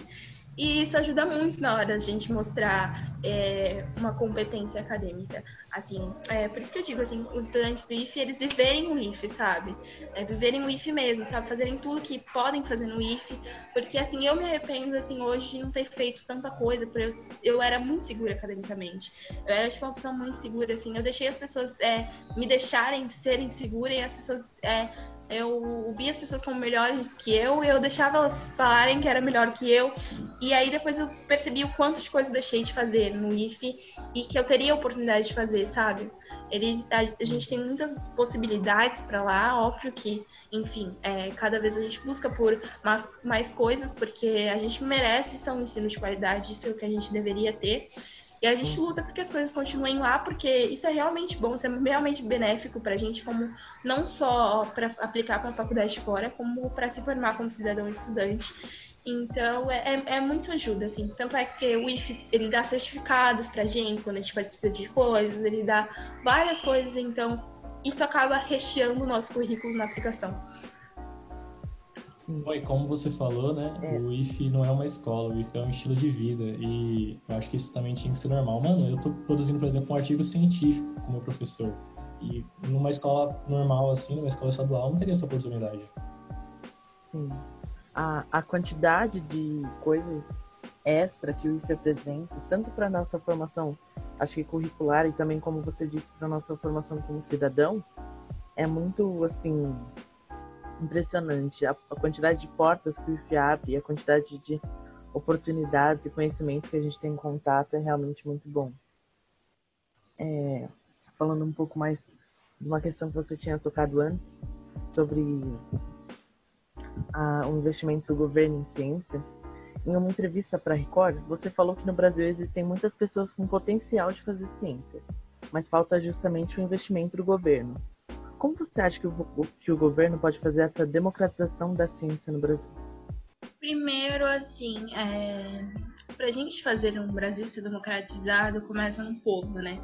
E isso ajuda muito na hora da gente mostrar é, uma competência acadêmica. Assim, é, por isso que eu digo, assim, os estudantes do IF, eles viverem o IF, sabe? É, viverem o IF mesmo, sabe? Fazerem tudo que podem fazer no IF. Porque, assim, eu me arrependo, assim, hoje de não ter feito tanta coisa, porque eu, eu era muito segura academicamente. Eu era, tipo, uma pessoa muito segura, assim. Eu deixei as pessoas é, me deixarem serem seguras e as pessoas é, eu via as pessoas como melhores que eu e eu deixava elas falarem que era melhor que eu. E aí depois eu percebi o quanto de coisa eu deixei de fazer no IFE e que eu teria oportunidade de fazer, sabe? Ele, a, a gente tem muitas possibilidades para lá, óbvio que, enfim, é, cada vez a gente busca por mais, mais coisas, porque a gente merece isso é um ensino de qualidade, isso é o que a gente deveria ter. E a gente luta para que as coisas continuem lá, porque isso é realmente bom, isso é realmente benéfico para a gente, como não só para aplicar para a faculdade fora, como para se formar como cidadão estudante. Então, é, é, é muito ajuda, assim. Tanto é que o IF, ele dá certificados pra gente quando a gente participa de coisas, ele dá várias coisas, então isso acaba recheando o nosso currículo na aplicação. Sim. e como você falou, né? É. O IF não é uma escola, o IF é um estilo de vida. E eu acho que isso também tinha que ser normal. Mano, eu tô produzindo, por exemplo, um artigo científico como professor. E numa escola normal, assim, numa escola estadual, não teria essa oportunidade. Sim. A, a quantidade de coisas extra que o IF apresenta, tanto para nossa formação, acho que curricular, e também, como você disse, para nossa formação como cidadão, é muito, assim, impressionante. A, a quantidade de portas que o IF abre, a quantidade de oportunidades e conhecimentos que a gente tem em contato é realmente muito bom. É, falando um pouco mais de uma questão que você tinha tocado antes, sobre o investimento do governo em ciência, em uma entrevista para a Record, você falou que no Brasil existem muitas pessoas com potencial de fazer ciência, mas falta justamente o investimento do governo. Como você acha que o, que o governo pode fazer essa democratização da ciência no Brasil? Primeiro, assim, é... para a gente fazer um Brasil ser democratizado, começa no povo, né?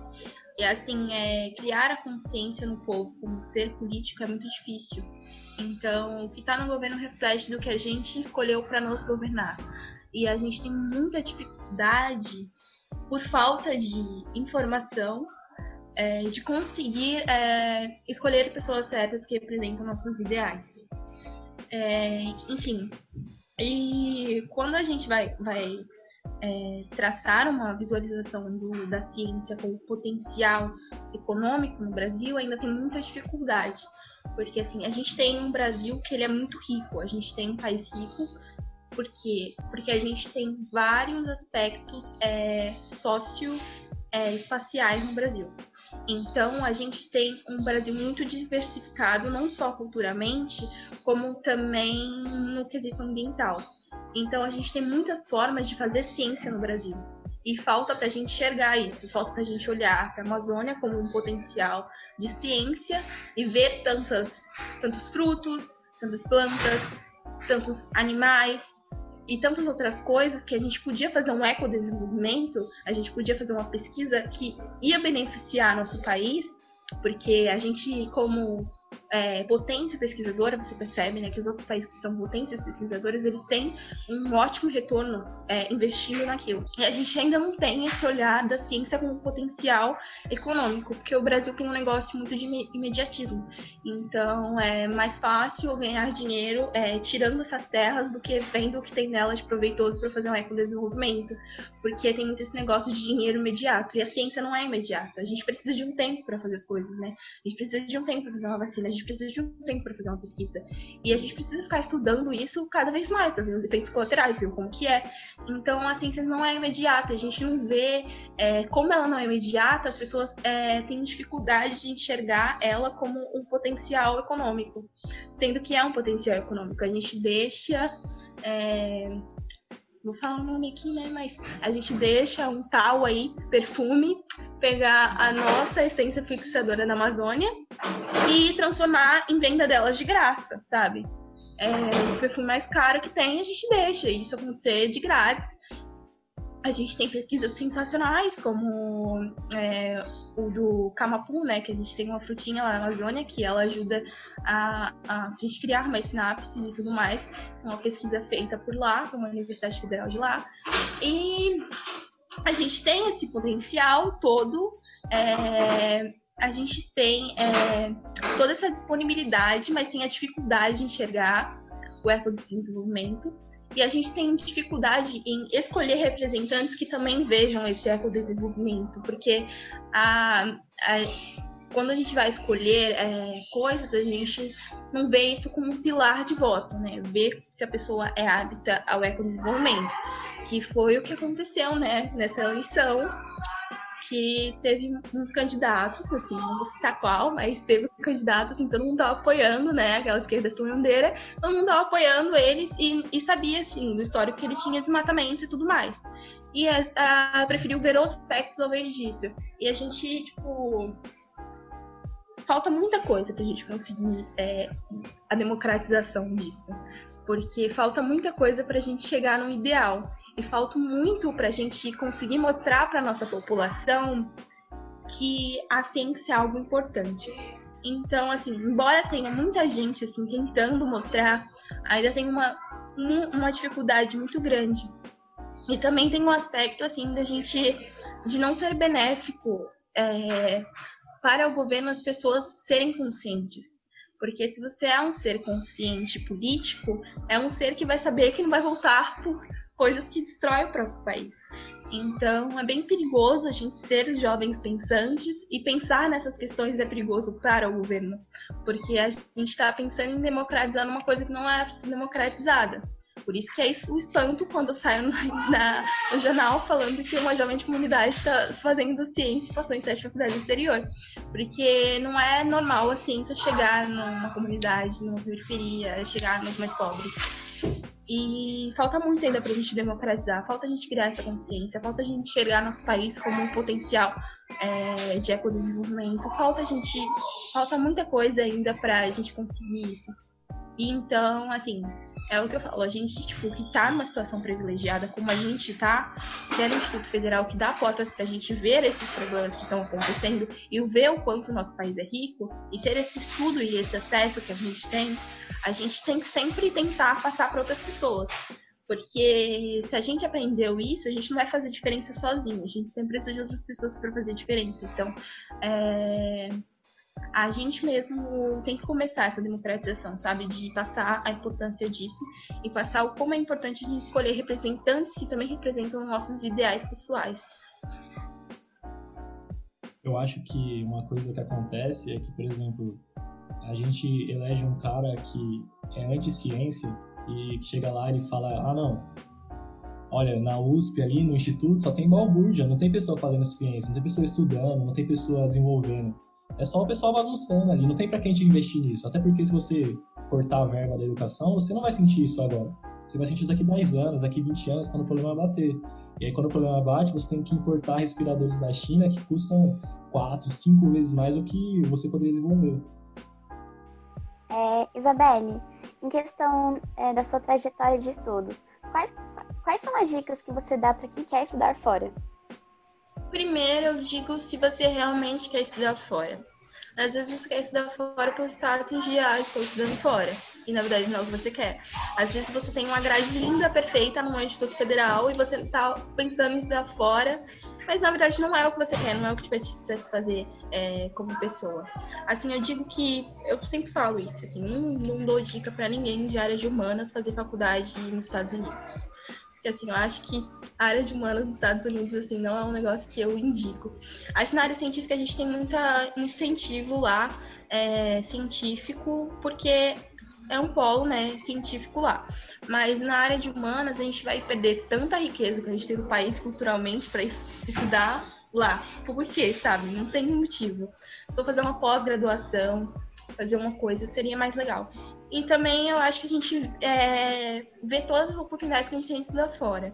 E assim, é... criar a consciência no povo como ser político é muito difícil. Então, o que está no governo reflete do que a gente escolheu para nos governar. E a gente tem muita dificuldade por falta de informação é, de conseguir é, escolher pessoas certas que representam nossos ideais. É, enfim, e quando a gente vai, vai é, traçar uma visualização do, da ciência com potencial econômico no Brasil, ainda tem muita dificuldade. Porque assim, a gente tem um Brasil que ele é muito rico, a gente tem um país rico, por quê? Porque a gente tem vários aspectos é, sócio é, espaciais no Brasil. Então, a gente tem um Brasil muito diversificado, não só culturalmente, como também no quesito ambiental. Então, a gente tem muitas formas de fazer ciência no Brasil. E falta para a gente enxergar isso, falta para a gente olhar para a Amazônia como um potencial de ciência e ver tantas, tantos frutos, tantas plantas, tantos animais, e tantas outras coisas que a gente podia fazer um ecodesenvolvimento, a gente podia fazer uma pesquisa que ia beneficiar nosso país, porque a gente, como é, potência pesquisadora, você percebe né, que os outros países que são potências pesquisadoras, eles têm um ótimo retorno é, investindo naquilo. E a gente ainda não tem esse olhar da ciência como potencial econômico, porque o Brasil tem um negócio muito de imediatismo. Então é mais fácil ganhar dinheiro é, tirando essas terras do que vendo o que tem nelas de proveitoso para fazer um ecodesenvolvimento, porque tem muito esse negócio de dinheiro imediato. E a ciência não é imediata. A gente precisa de um tempo para fazer as coisas, né? A gente precisa de um tempo para fazer uma vacina. A gente gente precisa de um tempo para fazer uma pesquisa. E a gente precisa ficar estudando isso cada vez mais, para ver os efeitos colaterais, ver como que é. Então, a ciência não é imediata, a gente não vê é, como ela não é imediata, as pessoas é, têm dificuldade de enxergar ela como um potencial econômico, sendo que é um potencial econômico. A gente deixa. É, vou falar o nome aqui, né? Mas a gente deixa um tal aí, perfume, pegar a nossa essência fixadora da Amazônia e transformar em venda delas de graça, sabe? É, o perfume mais caro que tem, a gente deixa isso acontecer de grátis. A gente tem pesquisas sensacionais, como é, o do Camapu, né? Que a gente tem uma frutinha lá na Amazônia que ela ajuda a, a gente criar mais sinapses e tudo mais. Uma pesquisa feita por lá, por uma Universidade Federal de lá. E a gente tem esse potencial todo. É, a gente tem é, toda essa disponibilidade, mas tem a dificuldade de enxergar o ecodesenvolvimento. E a gente tem dificuldade em escolher representantes que também vejam esse ecodesenvolvimento, porque a, a, quando a gente vai escolher é, coisas, a gente não vê isso como um pilar de voto, né? Ver se a pessoa é hábita ao ecodesenvolvimento, que foi o que aconteceu, né, nessa eleição que teve uns candidatos, assim, não vou citar qual, mas teve um candidato, assim, todo mundo tava apoiando, né, aquela esquerda estonhandeira, todo mundo tava apoiando eles e, e sabia, assim, do histórico que ele tinha desmatamento e tudo mais. E a, a, preferiu ver outros aspectos ao invés disso. E a gente, tipo, falta muita coisa pra gente conseguir é, a democratização disso. Porque falta muita coisa pra gente chegar no ideal e falta muito para a gente conseguir mostrar para nossa população que a ciência é algo importante. Então, assim, embora tenha muita gente assim tentando mostrar, ainda tem uma, uma dificuldade muito grande. E também tem um aspecto assim da gente de não ser benéfico é, para o governo as pessoas serem conscientes. Porque se você é um ser consciente político, é um ser que vai saber que não vai voltar por coisas que destroem o próprio país. Então, é bem perigoso a gente ser jovens pensantes e pensar nessas questões é perigoso para o governo, porque a gente está pensando em democratizar uma coisa que não é democratizada. Por isso que é isso o espanto quando saio no, na, no jornal falando que uma jovem de comunidade está fazendo ciência e passou em sete faculdades do exterior. Porque não é normal a ciência chegar numa comunidade, numa periferia, chegar nos mais pobres. E falta muito ainda para a gente democratizar, falta a gente criar essa consciência, falta a gente enxergar nosso país como um potencial é, de ecodesenvolvimento, falta a gente, falta muita coisa ainda para a gente conseguir isso. E então, assim, é o que eu falo, a gente, tipo, que tá numa situação privilegiada, como a gente tá, que é no Instituto Federal, que dá portas pra gente ver esses problemas que estão acontecendo e ver o quanto o nosso país é rico, e ter esse estudo e esse acesso que a gente tem, a gente tem que sempre tentar passar para outras pessoas. Porque se a gente aprendeu isso, a gente não vai fazer diferença sozinho. A gente sempre precisa de outras pessoas para fazer diferença. Então, é a gente mesmo tem que começar essa democratização, sabe? De passar a importância disso e passar o como é importante gente escolher representantes que também representam nossos ideais pessoais. Eu acho que uma coisa que acontece é que, por exemplo, a gente elege um cara que é anti-ciência e que chega lá e fala: ah, não, olha, na USP ali, no instituto, só tem balbúrdia, não tem pessoa fazendo ciência, não tem pessoa estudando, não tem pessoa desenvolvendo. É só o pessoal bagunçando ali, não tem para quem te investir nisso. Até porque se você cortar a verba da educação, você não vai sentir isso agora. Você vai sentir isso daqui 10 anos, daqui 20 anos, quando o problema bater. E aí, quando o problema bate, você tem que importar respiradores da China que custam 4, 5 vezes mais do que você poderia desenvolver. É, Isabelle, em questão é, da sua trajetória de estudos, quais, quais são as dicas que você dá para quem quer estudar fora? Primeiro, eu digo se você realmente quer estudar fora. Às vezes você quer estudar fora pelo status de, ah, estou estudando fora. E na verdade não é o que você quer. Às vezes você tem uma grade linda, perfeita, num instituto federal e você está pensando em estudar fora, mas na verdade não é o que você quer, não é o que vai te satisfazer é, como pessoa. Assim, eu digo que, eu sempre falo isso, assim, não, não dou dica para ninguém de área de humanas fazer faculdade nos Estados Unidos. Porque, assim, eu acho que a área de humanas nos Estados Unidos, assim, não é um negócio que eu indico. Acho que na área científica a gente tem muita incentivo lá, é, científico, porque é um polo, né, científico lá. Mas na área de humanas a gente vai perder tanta riqueza que a gente tem no país culturalmente para estudar lá. Por quê, sabe? Não tem motivo. Se eu fazer uma pós-graduação, fazer uma coisa, seria mais legal. E também eu acho que a gente é, vê todas as oportunidades que a gente tem de estudar fora.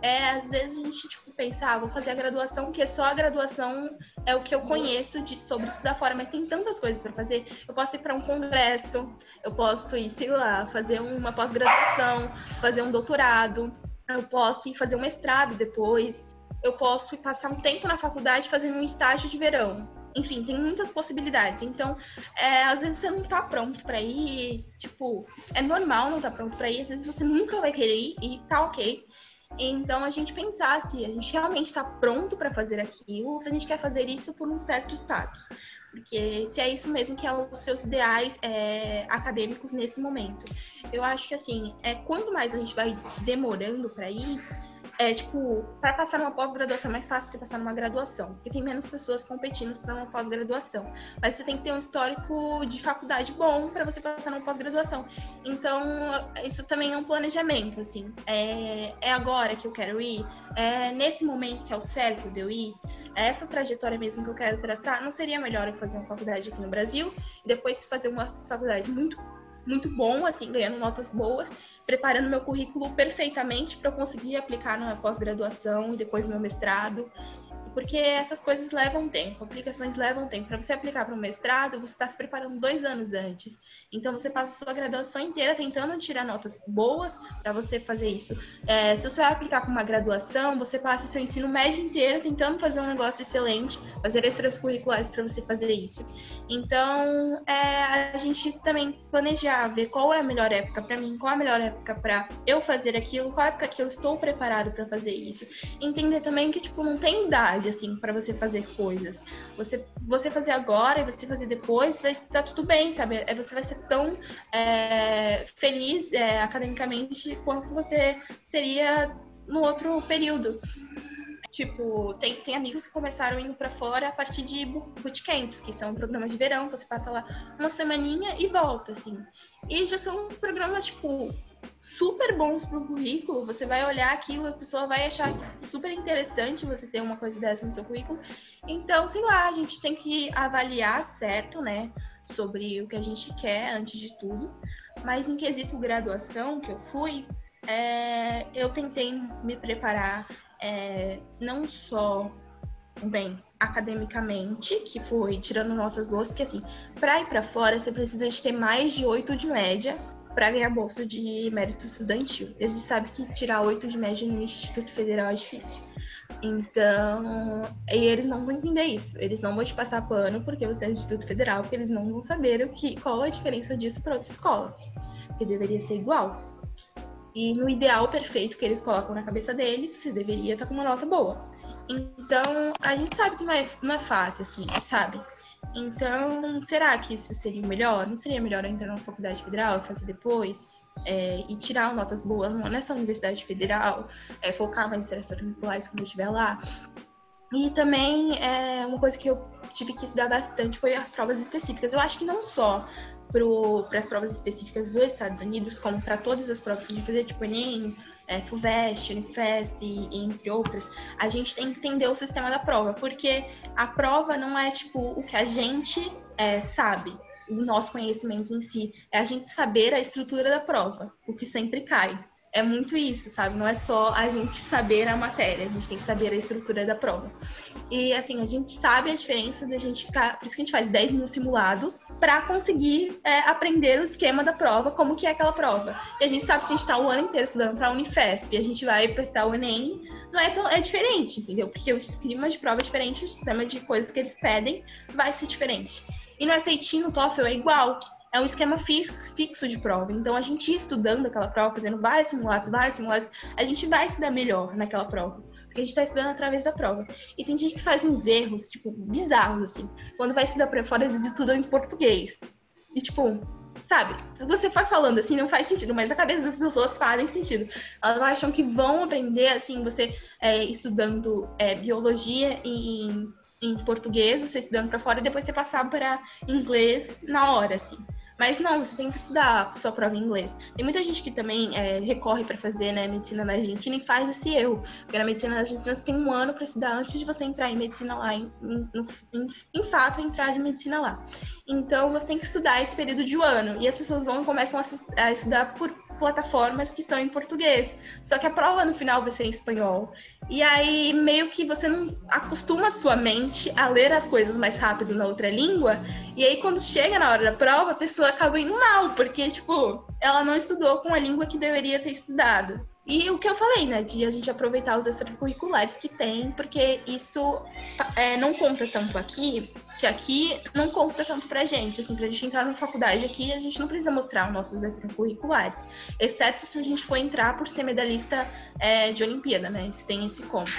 É, às vezes a gente tipo, pensa, ah, vou fazer a graduação, porque só a graduação é o que eu conheço de, sobre estudar fora, mas tem tantas coisas para fazer. Eu posso ir para um congresso, eu posso ir, sei lá, fazer uma pós-graduação, fazer um doutorado, eu posso ir fazer um mestrado depois, eu posso ir passar um tempo na faculdade fazendo um estágio de verão enfim, tem muitas possibilidades. Então, é, às vezes você não tá pronto para ir, tipo, é normal não tá pronto para ir, às vezes você nunca vai querer ir e tá ok. Então, a gente pensar se a gente realmente está pronto para fazer aquilo, se a gente quer fazer isso por um certo status. Porque se é isso mesmo que é os seus ideais é, acadêmicos nesse momento. Eu acho que, assim, é, quanto mais a gente vai demorando para ir, é, tipo, para passar numa pós-graduação é mais fácil que passar numa graduação, porque tem menos pessoas competindo para uma pós-graduação. Mas você tem que ter um histórico de faculdade bom para você passar numa pós-graduação. Então, isso também é um planejamento, assim. É, é agora que eu quero ir? É nesse momento que é o certo de eu ir? É essa trajetória mesmo que eu quero traçar? Não seria melhor eu fazer uma faculdade aqui no Brasil e depois fazer uma faculdade muito muito bom, assim, ganhando notas boas, preparando meu currículo perfeitamente para eu conseguir aplicar na pós-graduação e depois no meu mestrado porque essas coisas levam tempo, aplicações levam tempo. Para você aplicar para um mestrado, você está se preparando dois anos antes. Então, você passa a sua graduação inteira tentando tirar notas boas para você fazer isso. É, se você vai aplicar para uma graduação, você passa seu ensino médio inteiro tentando fazer um negócio excelente, fazer extracurriculares para você fazer isso. Então, é, a gente também planejar, ver qual é a melhor época para mim, qual é a melhor época para eu fazer aquilo, qual é a época que eu estou preparado para fazer isso. Entender também que, tipo, não tem idade assim, para você fazer coisas. Você, você fazer agora e você fazer depois, vai tá tudo bem, sabe? É, você vai ser tão é, feliz é, academicamente quanto você seria no outro período. Tipo, tem, tem amigos que começaram indo para fora a partir de bootcamps, que são programas de verão, você passa lá uma semaninha e volta, assim. E já são programas, tipo, super bons para o currículo. Você vai olhar aquilo, a pessoa vai achar super interessante você ter uma coisa dessa no seu currículo. Então, sei lá, a gente tem que avaliar certo, né? Sobre o que a gente quer antes de tudo. Mas em quesito graduação que eu fui, é, eu tentei me preparar é, não só bem academicamente, que foi tirando notas boas, porque assim, para ir para fora você precisa de ter mais de 8 de média para ganhar bolsa de mérito estudantil. A gente sabe que tirar 8 de média no Instituto Federal é difícil. Então, e eles não vão entender isso. Eles não vão te passar pano porque você é do Instituto Federal, porque eles não vão saber o que, qual a diferença disso para outra escola. Porque deveria ser igual. E no ideal perfeito que eles colocam na cabeça deles, você deveria estar com uma nota boa. Então, a gente sabe que não é, não é fácil, assim, sabe? Então, será que isso seria melhor? Não seria melhor entrar na faculdade federal e fazer depois? É, e tirar notas boas nessa universidade federal, é, focar mais em extracurriculares quando eu estiver lá. E também, é, uma coisa que eu tive que estudar bastante foi as provas específicas. Eu acho que não só para as provas específicas dos Estados Unidos, como para todas as provas que a gente fazia, tipo Enem, é, FUVEST, Unifesp, entre outras, a gente tem que entender o sistema da prova, porque a prova não é tipo o que a gente é, sabe, o nosso conhecimento em si, é a gente saber a estrutura da prova, o que sempre cai é muito isso, sabe? Não é só a gente saber a matéria, a gente tem que saber a estrutura da prova. E assim, a gente sabe a diferença da gente ficar. Por isso que a gente faz 10 mil simulados para conseguir é, aprender o esquema da prova, como que é aquela prova. E a gente sabe se a gente está o ano inteiro estudando para a Unifesp, a gente vai prestar o Enem, não é tão. É diferente, entendeu? Porque o clima de prova é diferente, o sistema de coisas que eles pedem vai ser diferente. E no SAT no TOEFL é igual é um esquema fixo, de prova. Então, a gente estudando aquela prova, fazendo vários simulados, vários simulados, a gente vai se dar melhor naquela prova. Porque a gente está estudando através da prova. E tem gente que faz uns erros, tipo, bizarros, assim. Quando vai estudar para fora, eles estudam em português. E, tipo, sabe? Se você vai falando assim, não faz sentido, mas na cabeça das pessoas fazem sentido. Elas acham que vão aprender, assim, você é, estudando é, biologia em, em português, você estudando para fora, e depois você passar para inglês na hora, assim. Mas não, você tem que estudar a sua prova em inglês. Tem muita gente que também é, recorre para fazer né, medicina na Argentina e faz esse erro. Porque na medicina na Argentina você tem um ano para estudar antes de você entrar em medicina lá, em, em, em, em fato, entrar em medicina lá. Então você tem que estudar esse período de um ano. E as pessoas vão começam a, a estudar por plataformas que estão em português. Só que a prova no final vai ser em espanhol. E aí meio que você não acostuma a sua mente a ler as coisas mais rápido na outra língua. E aí quando chega na hora da prova, a pessoa acaba indo mal, porque tipo, ela não estudou com a língua que deveria ter estudado. E o que eu falei, né, de a gente aproveitar os extracurriculares que tem, porque isso é, não conta tanto aqui, que aqui não conta tanto pra gente. Assim, pra gente entrar na faculdade aqui, a gente não precisa mostrar os nossos extracurriculares, exceto se a gente for entrar por ser medalhista é, de Olimpíada, né, se tem esse conto.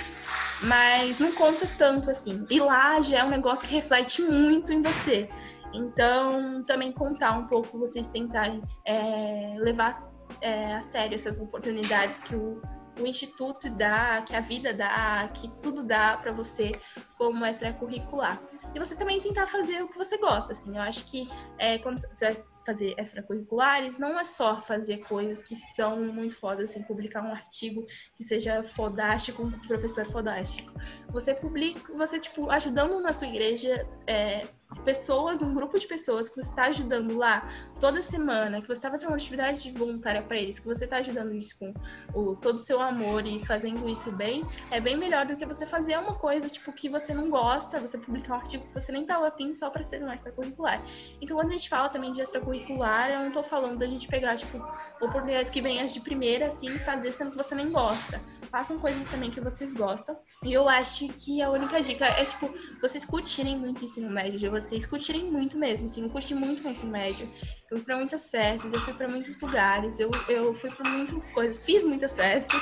Mas não conta tanto assim. E lá já é um negócio que reflete muito em você. Então, também contar um pouco, vocês tentarem é, levar é, a sério essas oportunidades que o, o Instituto dá, que a vida dá, que tudo dá para você como extracurricular. E você também tentar fazer o que você gosta, assim. Eu acho que é, quando você vai fazer extracurriculares, não é só fazer coisas que são muito fodas, assim, publicar um artigo que seja fodástico, um professor fodástico. Você publica, você, tipo, ajudando na sua igreja, é, pessoas, um grupo de pessoas que você está ajudando lá toda semana, que você está fazendo uma atividade de voluntária para eles, que você está ajudando isso com o, todo o seu amor e fazendo isso bem, é bem melhor do que você fazer uma coisa tipo que você não gosta, você publicar um artigo que você nem estava afim só para ser um extracurricular. Então, quando a gente fala também de extracurricular, eu não estou falando da gente pegar tipo oportunidades que vêm as de primeira assim e fazer sendo que você nem gosta façam coisas também que vocês gostam. E eu acho que a única dica é, tipo, vocês curtirem muito o ensino médio, vocês curtirem muito mesmo, assim, eu curti muito o ensino médio. Eu fui pra muitas festas, eu fui para muitos lugares, eu, eu fui para muitas coisas, fiz muitas festas,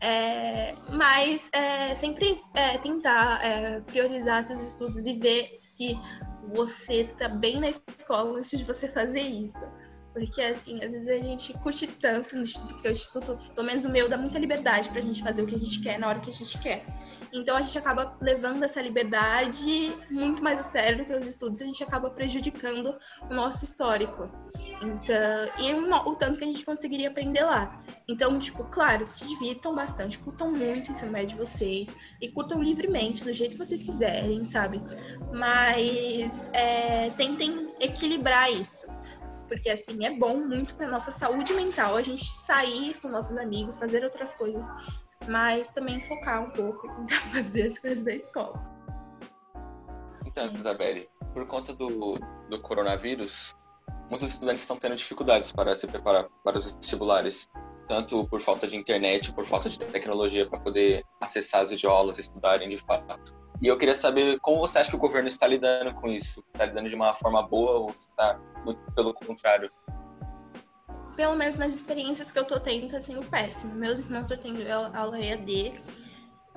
é, mas é, sempre é, tentar é, priorizar seus estudos e ver se você tá bem na escola antes de você fazer isso. Porque, assim, às vezes a gente curte tanto no Instituto, porque o Instituto, pelo menos o meu, dá muita liberdade pra gente fazer o que a gente quer na hora que a gente quer. Então a gente acaba levando essa liberdade muito mais a sério do que os estudos, a gente acaba prejudicando o nosso histórico. Então, e o, o tanto que a gente conseguiria aprender lá. Então, tipo, claro, se divirtam bastante, curtam muito o ensino médio de vocês e curtam livremente, do jeito que vocês quiserem, sabe? Mas é, tentem equilibrar isso porque assim é bom muito para nossa saúde mental a gente sair com nossos amigos, fazer outras coisas, mas também focar um pouco e tentar fazer as coisas da escola. Então, Isabelle, por conta do, do coronavírus, muitos estudantes estão tendo dificuldades para se preparar para os vestibulares, tanto por falta de internet, por falta de tecnologia para poder acessar as videoaulas e estudarem de fato. E eu queria saber como você acha que o governo está lidando com isso? Está lidando de uma forma boa ou está muito pelo contrário? Pelo menos nas experiências que eu tô tendo, tá sendo péssimo. Meus irmãos estão tendo aula EAD.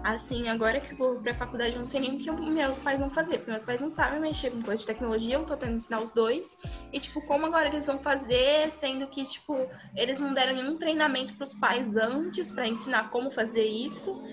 Assim, agora que vou pra faculdade, eu não sei nem o que meus pais vão fazer, porque meus pais não sabem mexer com coisa de tecnologia, eu tô tendo que ensinar os dois. E, tipo, como agora eles vão fazer, sendo que, tipo, eles não deram nenhum treinamento pros pais antes para ensinar como fazer isso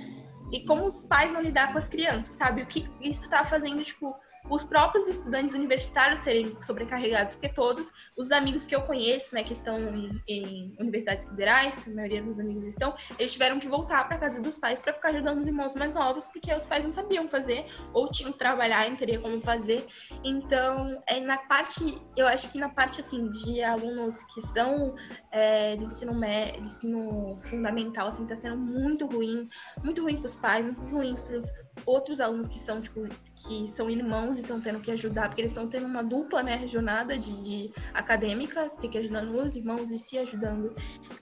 e como os pais vão lidar com as crianças, sabe? O que isso está fazendo, tipo, os próprios estudantes universitários serem sobrecarregados, porque todos os amigos que eu conheço, né, que estão em, em universidades federais, que a maioria dos amigos estão, eles tiveram que voltar para casa dos pais para ficar ajudando os irmãos mais novos, porque os pais não sabiam fazer ou tinham que trabalhar e não teria como fazer. Então, é na parte, eu acho que na parte assim de alunos que são é, do ensino médio, ensino fundamental, assim, está sendo muito ruim, muito ruim para os pais, muito ruim para os outros alunos que são tipo que são irmãos e estão tendo que ajudar, porque eles estão tendo uma dupla né, jornada de, de acadêmica, ter que ajudar os irmãos e se ajudando.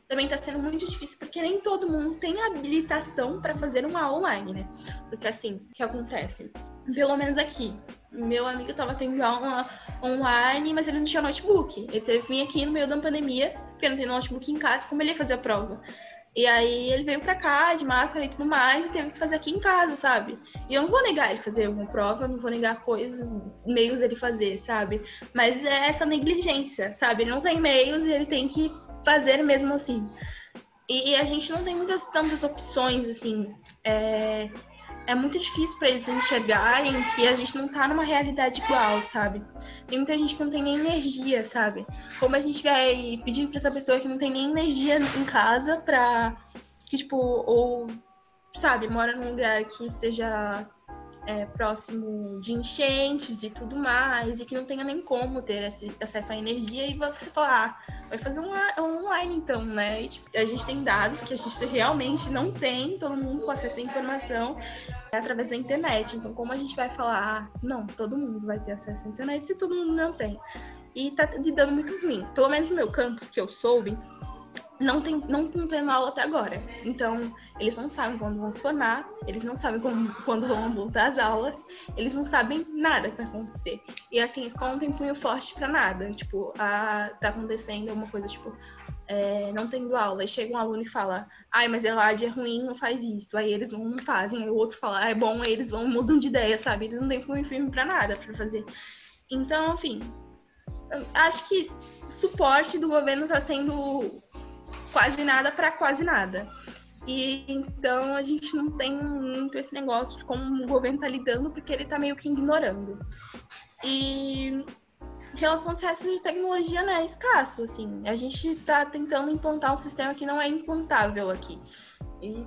Também está sendo muito difícil, porque nem todo mundo tem habilitação para fazer uma online, né? Porque assim, o que acontece? Pelo menos aqui, meu amigo estava tendo aula online, mas ele não tinha notebook. Ele teve que vir aqui no meio da pandemia, porque não tem notebook em casa, como ele ia fazer a prova? E aí ele veio pra cá de máscara e tudo mais e teve que fazer aqui em casa, sabe? E eu não vou negar ele fazer alguma prova, eu não vou negar coisas, meios ele fazer, sabe? Mas é essa negligência, sabe? Ele não tem meios e ele tem que fazer mesmo assim. E a gente não tem muitas tantas opções, assim. É, é muito difícil para eles enxergarem que a gente não tá numa realidade igual, sabe? Tem muita gente que não tem nem energia, sabe? Como a gente vai pedir para essa pessoa que não tem nem energia em casa pra. que, tipo, ou, sabe, mora num lugar que seja é, próximo de enchentes e tudo mais, e que não tenha nem como ter esse acesso à energia, e você falar, ah, vai fazer um, um online então, né? E, tipo, a gente tem dados que a gente realmente não tem, todo mundo com acesso à informação é através da internet. Então, como a gente vai falar, ah, não, todo mundo vai ter acesso à internet se todo mundo não tem? E tá lidando muito ruim. Pelo menos no meu campus, que eu soube, não tem não estão tendo aula até agora. Então, eles não sabem quando vão se formar, eles não sabem como, quando vão voltar às aulas, eles não sabem nada que vai acontecer. E assim, a escola não tem punho forte para nada. Tipo, a, tá acontecendo uma coisa, tipo, é, não tendo aula, e chega um aluno e fala, ai, mas ELAD é ruim, não faz isso. Aí eles não, fazem, aí o outro fala, ah, é bom, aí eles vão mudam de ideia, sabe? Eles não têm punho firme para nada para fazer. Então, enfim, acho que suporte do governo está sendo quase nada para quase nada. E então a gente não tem muito esse negócio de como o governo está lidando, porque ele está meio que ignorando. E em relação aos restos de tecnologia, né, é escasso, assim. A gente está tentando implantar um sistema que não é implantável aqui. E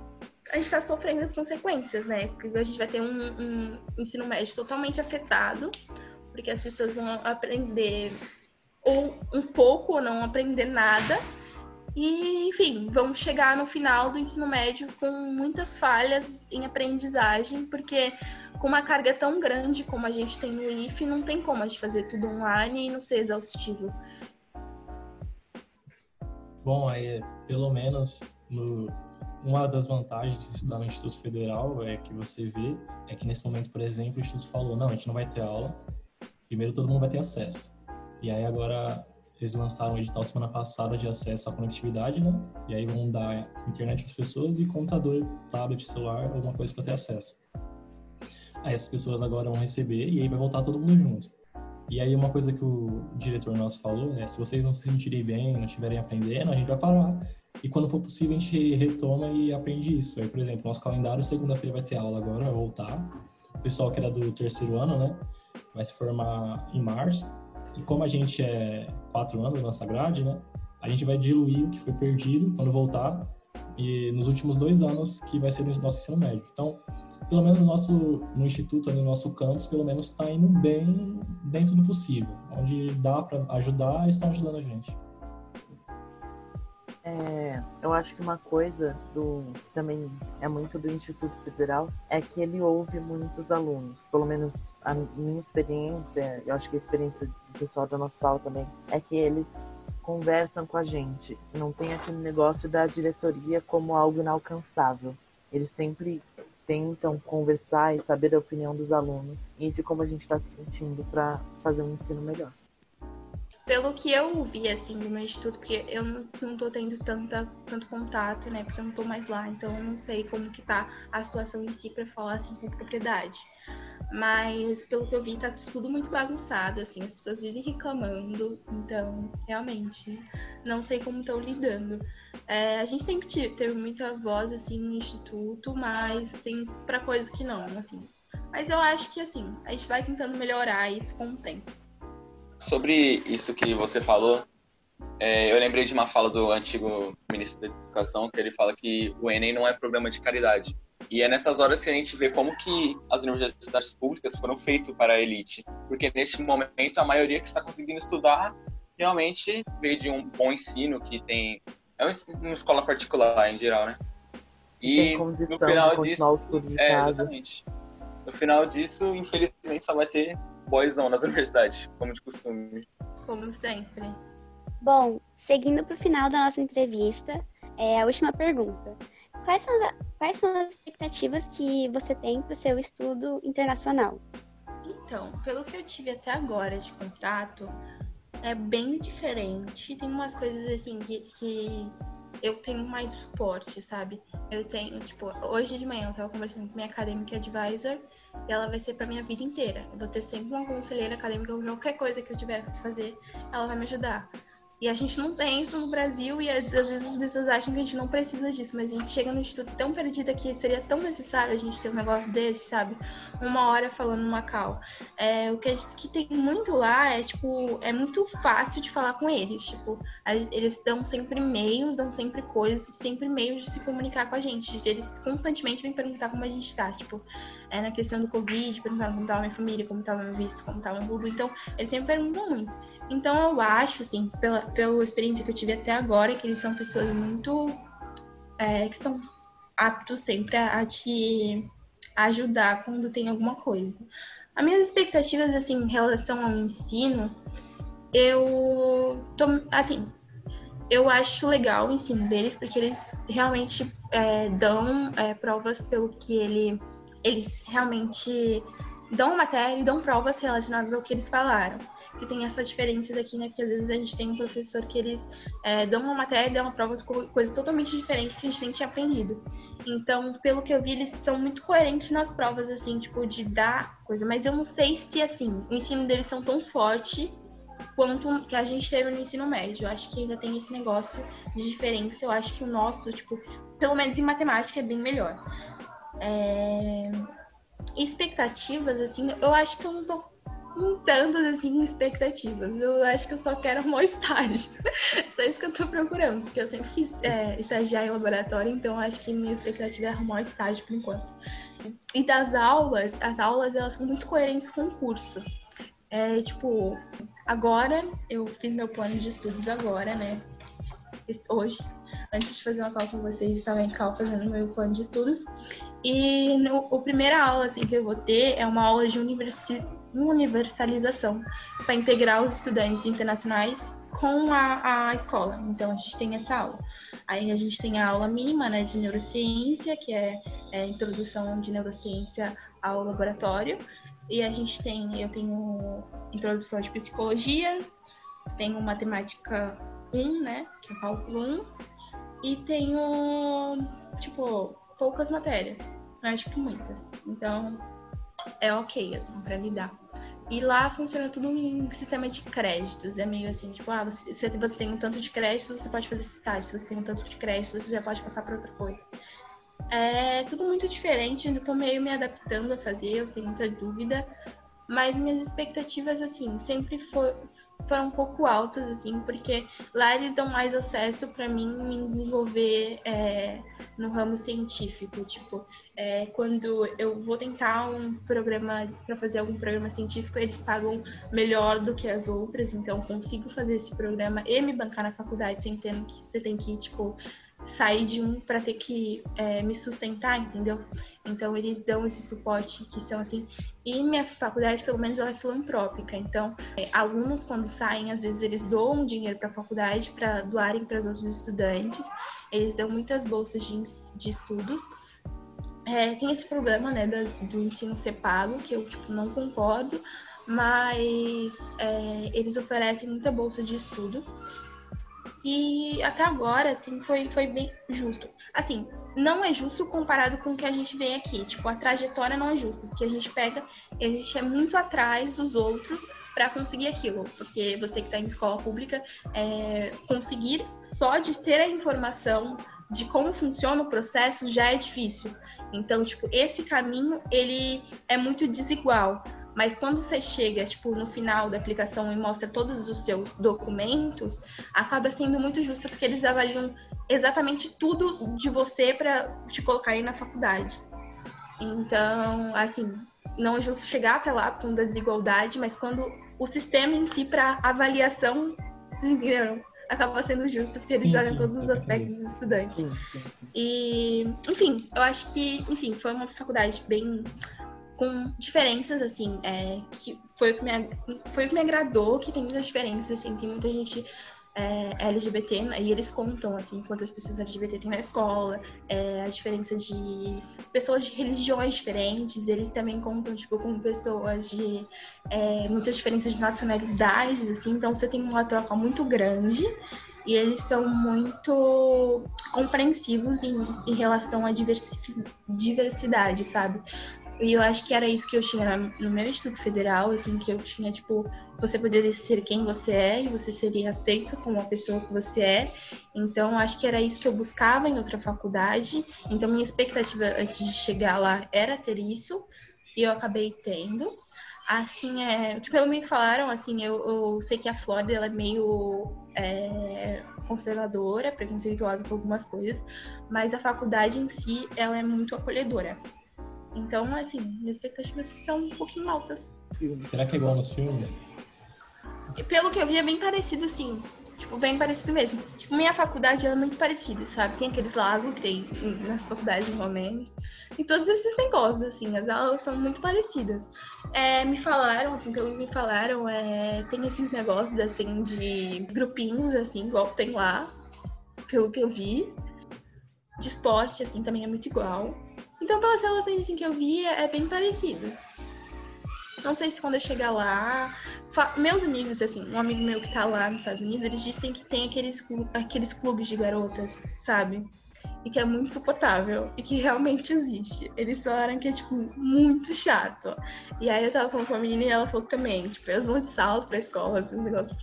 a gente está sofrendo as consequências, né? Porque a gente vai ter um, um ensino médio totalmente afetado, porque as pessoas vão aprender ou um pouco ou não aprender nada e, enfim, vamos chegar no final do ensino médio com muitas falhas em aprendizagem, porque com uma carga tão grande como a gente tem no IF, não tem como a gente fazer tudo online e não ser exaustivo. Bom, aí, pelo menos no, uma das vantagens de estudar no Instituto Federal é que você vê é que nesse momento, por exemplo, o Instituto falou, não, a gente não vai ter aula, primeiro todo mundo vai ter acesso. E aí agora eles lançaram um edital semana passada de acesso à conectividade, né? E aí vão dar internet as pessoas e computador, tablet, celular, alguma coisa para ter acesso. Aí essas pessoas agora vão receber e aí vai voltar todo mundo junto. E aí uma coisa que o diretor nosso falou é, se vocês não se sentirem bem, não estiverem aprendendo, a gente vai parar. E quando for possível, a gente retoma e aprende isso. Aí, por exemplo, nosso calendário, segunda-feira vai ter aula agora, vai voltar. O pessoal que era do terceiro ano, né? Vai se formar em março. E como a gente é quatro anos na nossa grade, né? A gente vai diluir o que foi perdido quando voltar. e nos últimos dois anos que vai ser o nosso ensino médio. Então, pelo menos no nosso no instituto, no nosso campus, pelo menos está indo bem dentro do possível. Onde dá para ajudar, estão ajudando a gente. É, eu acho que uma coisa do que também é muito do Instituto Federal é que ele ouve muitos alunos. Pelo menos a minha experiência, eu acho que a experiência pessoal da nossa sala também, é que eles conversam com a gente. Não tem aquele negócio da diretoria como algo inalcançável. Eles sempre tentam conversar e saber a opinião dos alunos e de como a gente está se sentindo para fazer um ensino melhor pelo que eu vi, assim, do meu instituto, porque eu não, tô tendo tanta, tanto contato, né? Porque eu não tô mais lá, então eu não sei como que tá a situação em si para falar, assim, com propriedade. Mas, pelo que eu vi, tá tudo muito bagunçado, assim, as pessoas vivem reclamando, então, realmente, não sei como estão lidando. É, a gente sempre teve muita voz, assim, no instituto, mas tem para coisas que não, assim. Mas eu acho que, assim, a gente vai tentando melhorar isso com o tempo. Sobre isso que você falou, é, eu lembrei de uma fala do antigo ministro da Educação, que ele fala que o Enem não é problema de caridade. E é nessas horas que a gente vê como que as universidades públicas foram feitas para a elite. Porque neste momento a maioria que está conseguindo estudar realmente veio de um bom ensino que tem é uma escola particular em geral, né? E no final disso, é, exatamente. No final disso, infelizmente, só vai ter boyzão nas universidades, como de costume. Como sempre. Bom, seguindo para o final da nossa entrevista, é a última pergunta. Quais são, quais são as expectativas que você tem para o seu estudo internacional? Então, pelo que eu tive até agora de contato, é bem diferente. Tem umas coisas assim que, que eu tenho mais suporte, sabe? Eu tenho, tipo, hoje de manhã eu tava conversando com minha acadêmica advisor e ela vai ser pra minha vida inteira. Eu vou ter sempre uma conselheira acadêmica, qualquer coisa que eu tiver que fazer, ela vai me ajudar. E a gente não tem isso no Brasil e às vezes as pessoas acham que a gente não precisa disso, mas a gente chega no instituto tão perdida que seria tão necessário a gente ter um negócio desse, sabe? Uma hora falando numa cal. É, o que, que tem muito lá é, tipo, é muito fácil de falar com eles. Tipo, eles dão sempre e-mails, dão sempre coisas, sempre meios de se comunicar com a gente. Eles constantemente vêm perguntar como a gente tá, tipo, é, na questão do Covid, perguntando como tava minha família, como tava meu visto, como tava tudo. Então, eles sempre perguntam muito. Então eu acho, assim, pela, pela experiência que eu tive até agora, que eles são pessoas muito. É, que estão aptos sempre a, a te ajudar quando tem alguma coisa. As minhas expectativas, assim, em relação ao ensino, eu tô, assim, eu acho legal o ensino deles, porque eles realmente é, dão é, provas pelo que ele, eles realmente dão matéria e dão provas relacionadas ao que eles falaram que tem essa diferença daqui, né? Porque às vezes a gente tem um professor que eles é, dão uma matéria, dão uma prova coisa totalmente diferente que a gente nem tinha aprendido. Então, pelo que eu vi, eles são muito coerentes nas provas, assim, tipo, de dar coisa. Mas eu não sei se, assim, o ensino deles são tão forte quanto que a gente teve no ensino médio. Eu acho que ainda tem esse negócio de diferença. Eu acho que o nosso, tipo, pelo menos em matemática, é bem melhor. É... Expectativas, assim, eu acho que eu não tô com tantas assim expectativas. Eu acho que eu só quero um estágio. só isso que eu tô procurando, porque eu sempre quis é, estagiar em laboratório, então acho que minha expectativa é arrumar um estágio por enquanto. E das aulas, as aulas elas são muito coerentes com o curso. É, tipo, agora eu fiz meu plano de estudos agora, né? Hoje, antes de fazer uma call com vocês, estava em cal fazendo meu plano de estudos. E no, a primeira aula assim, que eu vou ter é uma aula de universidade universalização para integrar os estudantes internacionais com a, a escola. Então a gente tem essa aula. Aí a gente tem a aula mínima né, de neurociência, que é, é introdução de neurociência ao laboratório. E a gente tem, eu tenho introdução de psicologia, tenho matemática 1, né, que é cálculo 1, e tenho, tipo, poucas matérias, não é tipo muitas. Então, é ok, assim, para lidar. E lá funciona tudo em sistema de créditos. É meio assim, tipo, ah, você, se você tem um tanto de créditos, você pode fazer esse estágio. Se você tem um tanto de créditos, você já pode passar para outra coisa. É tudo muito diferente, ainda tô meio me adaptando a fazer, eu tenho muita dúvida. mas minhas expectativas, assim, sempre for, foram um pouco altas, assim, porque lá eles dão mais acesso para mim me desenvolver é, no ramo científico. Tipo, é, quando eu vou tentar um programa, para fazer algum programa científico, eles pagam melhor do que as outras, então consigo fazer esse programa e me bancar na faculdade sem ter que você tem que, tipo, sair de um para ter que é, me sustentar, entendeu? Então eles dão esse suporte que são assim. E minha faculdade, pelo menos, ela é filantrópica. Então, é, alunos quando saem, às vezes eles doam dinheiro para a faculdade para doarem para os outros estudantes. Eles dão muitas bolsas de, de estudos. É, tem esse problema, né, das, do ensino ser pago, que eu tipo não concordo, mas é, eles oferecem muita bolsa de estudo. E até agora, assim, foi, foi bem justo. Assim, não é justo comparado com o que a gente vê aqui. Tipo, a trajetória não é justa, porque a gente pega a gente é muito atrás dos outros para conseguir aquilo. Porque você que está em escola pública, é, conseguir só de ter a informação de como funciona o processo já é difícil. Então, tipo, esse caminho, ele é muito desigual. Mas quando você chega, tipo, no final da aplicação e mostra todos os seus documentos, acaba sendo muito justo porque eles avaliam exatamente tudo de você para te colocarem na faculdade. Então, assim, não é justo chegar até lá com desigualdade, mas quando o sistema em si para avaliação, vocês entenderam? Acaba sendo justo, porque eles sim, olham sim, todos os aspectos dos estudantes. Sim, e, enfim, eu acho que, enfim, foi uma faculdade bem com diferenças, assim, é, que foi o que, me, foi o que me agradou, que tem muitas diferenças, assim, tem muita gente é, LGBT, e eles contam, assim, quantas pessoas LGBT tem na escola, é, a diferença de pessoas de religiões diferentes, eles também contam, tipo, com pessoas de é, muitas diferenças de nacionalidades, assim, então você tem uma troca muito grande, e eles são muito compreensivos em, em relação à diversidade, sabe? E eu acho que era isso que eu tinha no meu Instituto Federal, assim, que eu tinha, tipo, você poderia ser quem você é e você seria aceito como a pessoa que você é. Então, acho que era isso que eu buscava em outra faculdade. Então, minha expectativa antes de chegar lá era ter isso, e eu acabei tendo. Assim, é, que pelo menos falaram, assim, eu, eu, sei que a Flórida ela é meio é, conservadora, preconceituosa por algumas coisas, mas a faculdade em si, ela é muito acolhedora. Então, assim, minhas expectativas são um pouquinho altas. Será que é igual nos filmes? E pelo que eu vi, é bem parecido, sim. Tipo, bem parecido mesmo. Tipo, minha faculdade é muito parecida, sabe? Tem aqueles lagos que tem nas faculdades normalmente. E todos esses negócios, assim, as aulas são muito parecidas. É, me falaram, assim, pelo que me falaram, é, tem esses negócios, assim, de grupinhos, assim, igual tem lá, pelo que eu vi. De esporte, assim, também é muito igual. Então, pelas relações assim, que eu vi, é bem parecido. Não sei se quando eu chegar lá. Meus amigos, assim, um amigo meu que tá lá nos Estados Unidos, eles dizem que tem aqueles, aqueles clubes de garotas, sabe? E que é muito insuportável. E que realmente existe. Eles falaram que é, tipo, muito chato. E aí eu tava falando com a menina e ela falou também, tipo, elas vão de salto pra escola, esses negócios.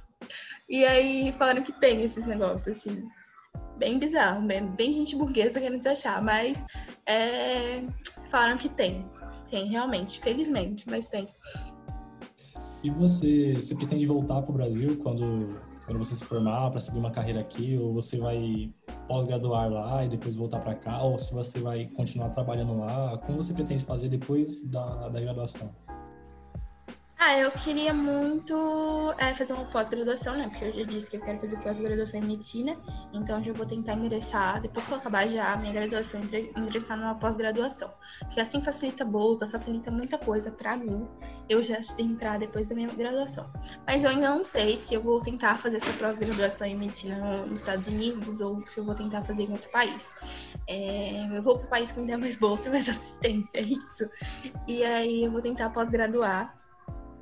E aí falaram que tem esses negócios, assim bem bizarro, bem, bem gente burguesa querendo se achar, mas é, falaram que tem. Tem, realmente, felizmente, mas tem. E você, você pretende voltar para o Brasil quando, quando você se formar para seguir uma carreira aqui? Ou você vai pós-graduar lá e depois voltar para cá? Ou se você vai continuar trabalhando lá? Como você pretende fazer depois da, da graduação? Ah, eu queria muito é, fazer uma pós-graduação, né? Porque eu já disse que eu quero fazer pós-graduação em medicina. Então, já vou tentar ingressar, depois que eu acabar já a minha graduação, ingressar numa pós-graduação. Porque assim facilita bolsa, facilita muita coisa pra mim. Eu já entrar depois da minha graduação. Mas eu ainda não sei se eu vou tentar fazer essa pós-graduação em medicina nos Estados Unidos ou se eu vou tentar fazer em outro país. É, eu vou pro país que me der mais bolsa e mais assistência, é isso. E aí eu vou tentar pós-graduar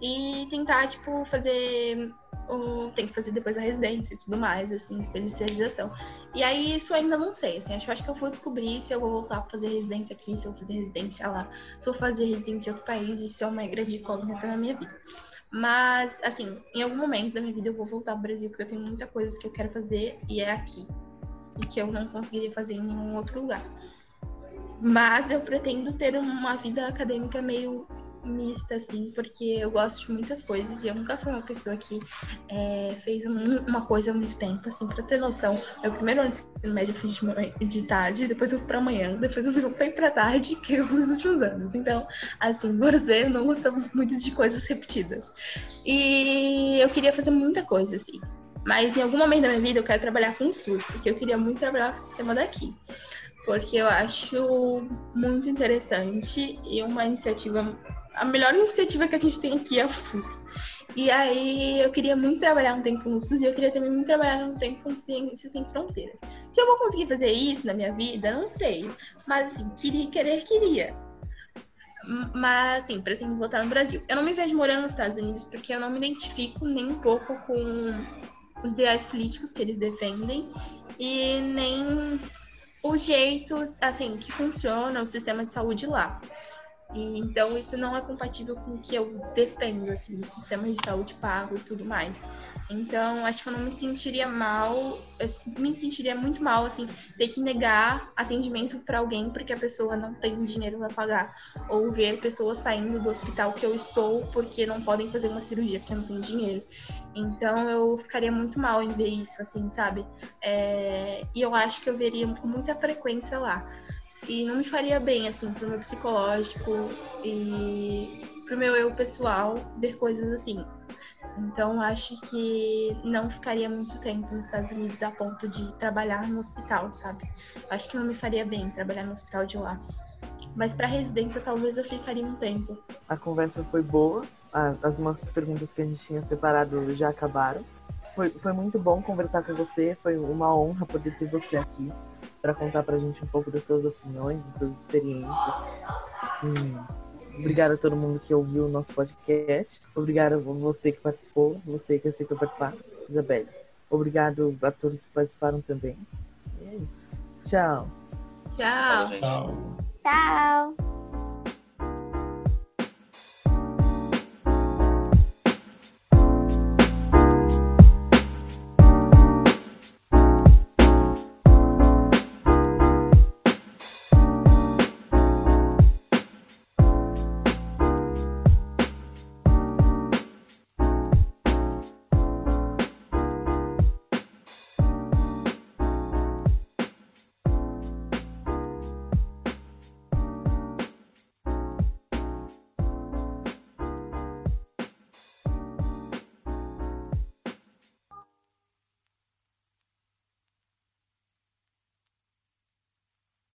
e tentar, tipo, fazer. Um, tem que fazer depois a residência e tudo mais, assim, especialização. E aí, isso ainda não sei, assim, acho, acho que eu vou descobrir se eu vou voltar pra fazer residência aqui, se eu vou fazer residência lá, se eu vou fazer residência em outro país, isso é uma grande incógnita na minha vida. Mas, assim, em algum momento da minha vida eu vou voltar pro Brasil, porque eu tenho muita coisa que eu quero fazer e é aqui. E que eu não conseguiria fazer em nenhum outro lugar. Mas eu pretendo ter uma vida acadêmica meio mista, assim, porque eu gosto de muitas coisas e eu nunca fui uma pessoa que é, fez um, uma coisa há muito tempo, assim, pra ter noção. Meu primeiro ano de ensino médio eu fiz de, de tarde, depois eu fui pra manhã, depois eu voltei pra tarde, que eu fiz nos últimos anos. Então, assim, bora ver, eu não gosto muito de coisas repetidas. E eu queria fazer muita coisa, assim. Mas em algum momento da minha vida eu quero trabalhar com o SUS, porque eu queria muito trabalhar com o sistema daqui porque eu acho muito interessante e uma iniciativa. A melhor iniciativa que a gente tem aqui é o SUS. E aí eu queria muito trabalhar um tempo no SUS e eu queria também muito trabalhar um tempo com Ciências Sem Fronteiras. Se eu vou conseguir fazer isso na minha vida, não sei. Mas assim, queria, querer, queria. Mas assim, pretendo voltar no Brasil. Eu não me vejo morando nos Estados Unidos porque eu não me identifico nem um pouco com os ideais políticos que eles defendem e nem o jeito, assim, que funciona o sistema de saúde lá. E, então, isso não é compatível com o que eu defendo, assim, do sistema de saúde pago e tudo mais. Então, acho que eu não me sentiria mal, eu me sentiria muito mal, assim, ter que negar atendimento para alguém porque a pessoa não tem dinheiro para pagar. Ou ver pessoas saindo do hospital que eu estou porque não podem fazer uma cirurgia porque não tem dinheiro. Então eu ficaria muito mal em ver isso, assim, sabe? É... E eu acho que eu veria com muita frequência lá. E não me faria bem, assim, pro meu psicológico e pro meu eu pessoal ver coisas assim. Então acho que não ficaria muito tempo nos Estados Unidos a ponto de trabalhar no hospital, sabe? Acho que não me faria bem trabalhar no hospital de lá. Mas para residência talvez eu ficaria um tempo. A conversa foi boa, as nossas perguntas que a gente tinha separado já acabaram. Foi, foi muito bom conversar com você, foi uma honra poder ter você aqui para contar pra gente um pouco das suas opiniões, das suas experiências. Hum. Obrigada a todo mundo que ouviu o nosso podcast. Obrigada a você que participou, você que aceitou participar, Isabelle. Obrigado a todos que participaram também. E é isso. Tchau. Tchau. Tchau. Tchau.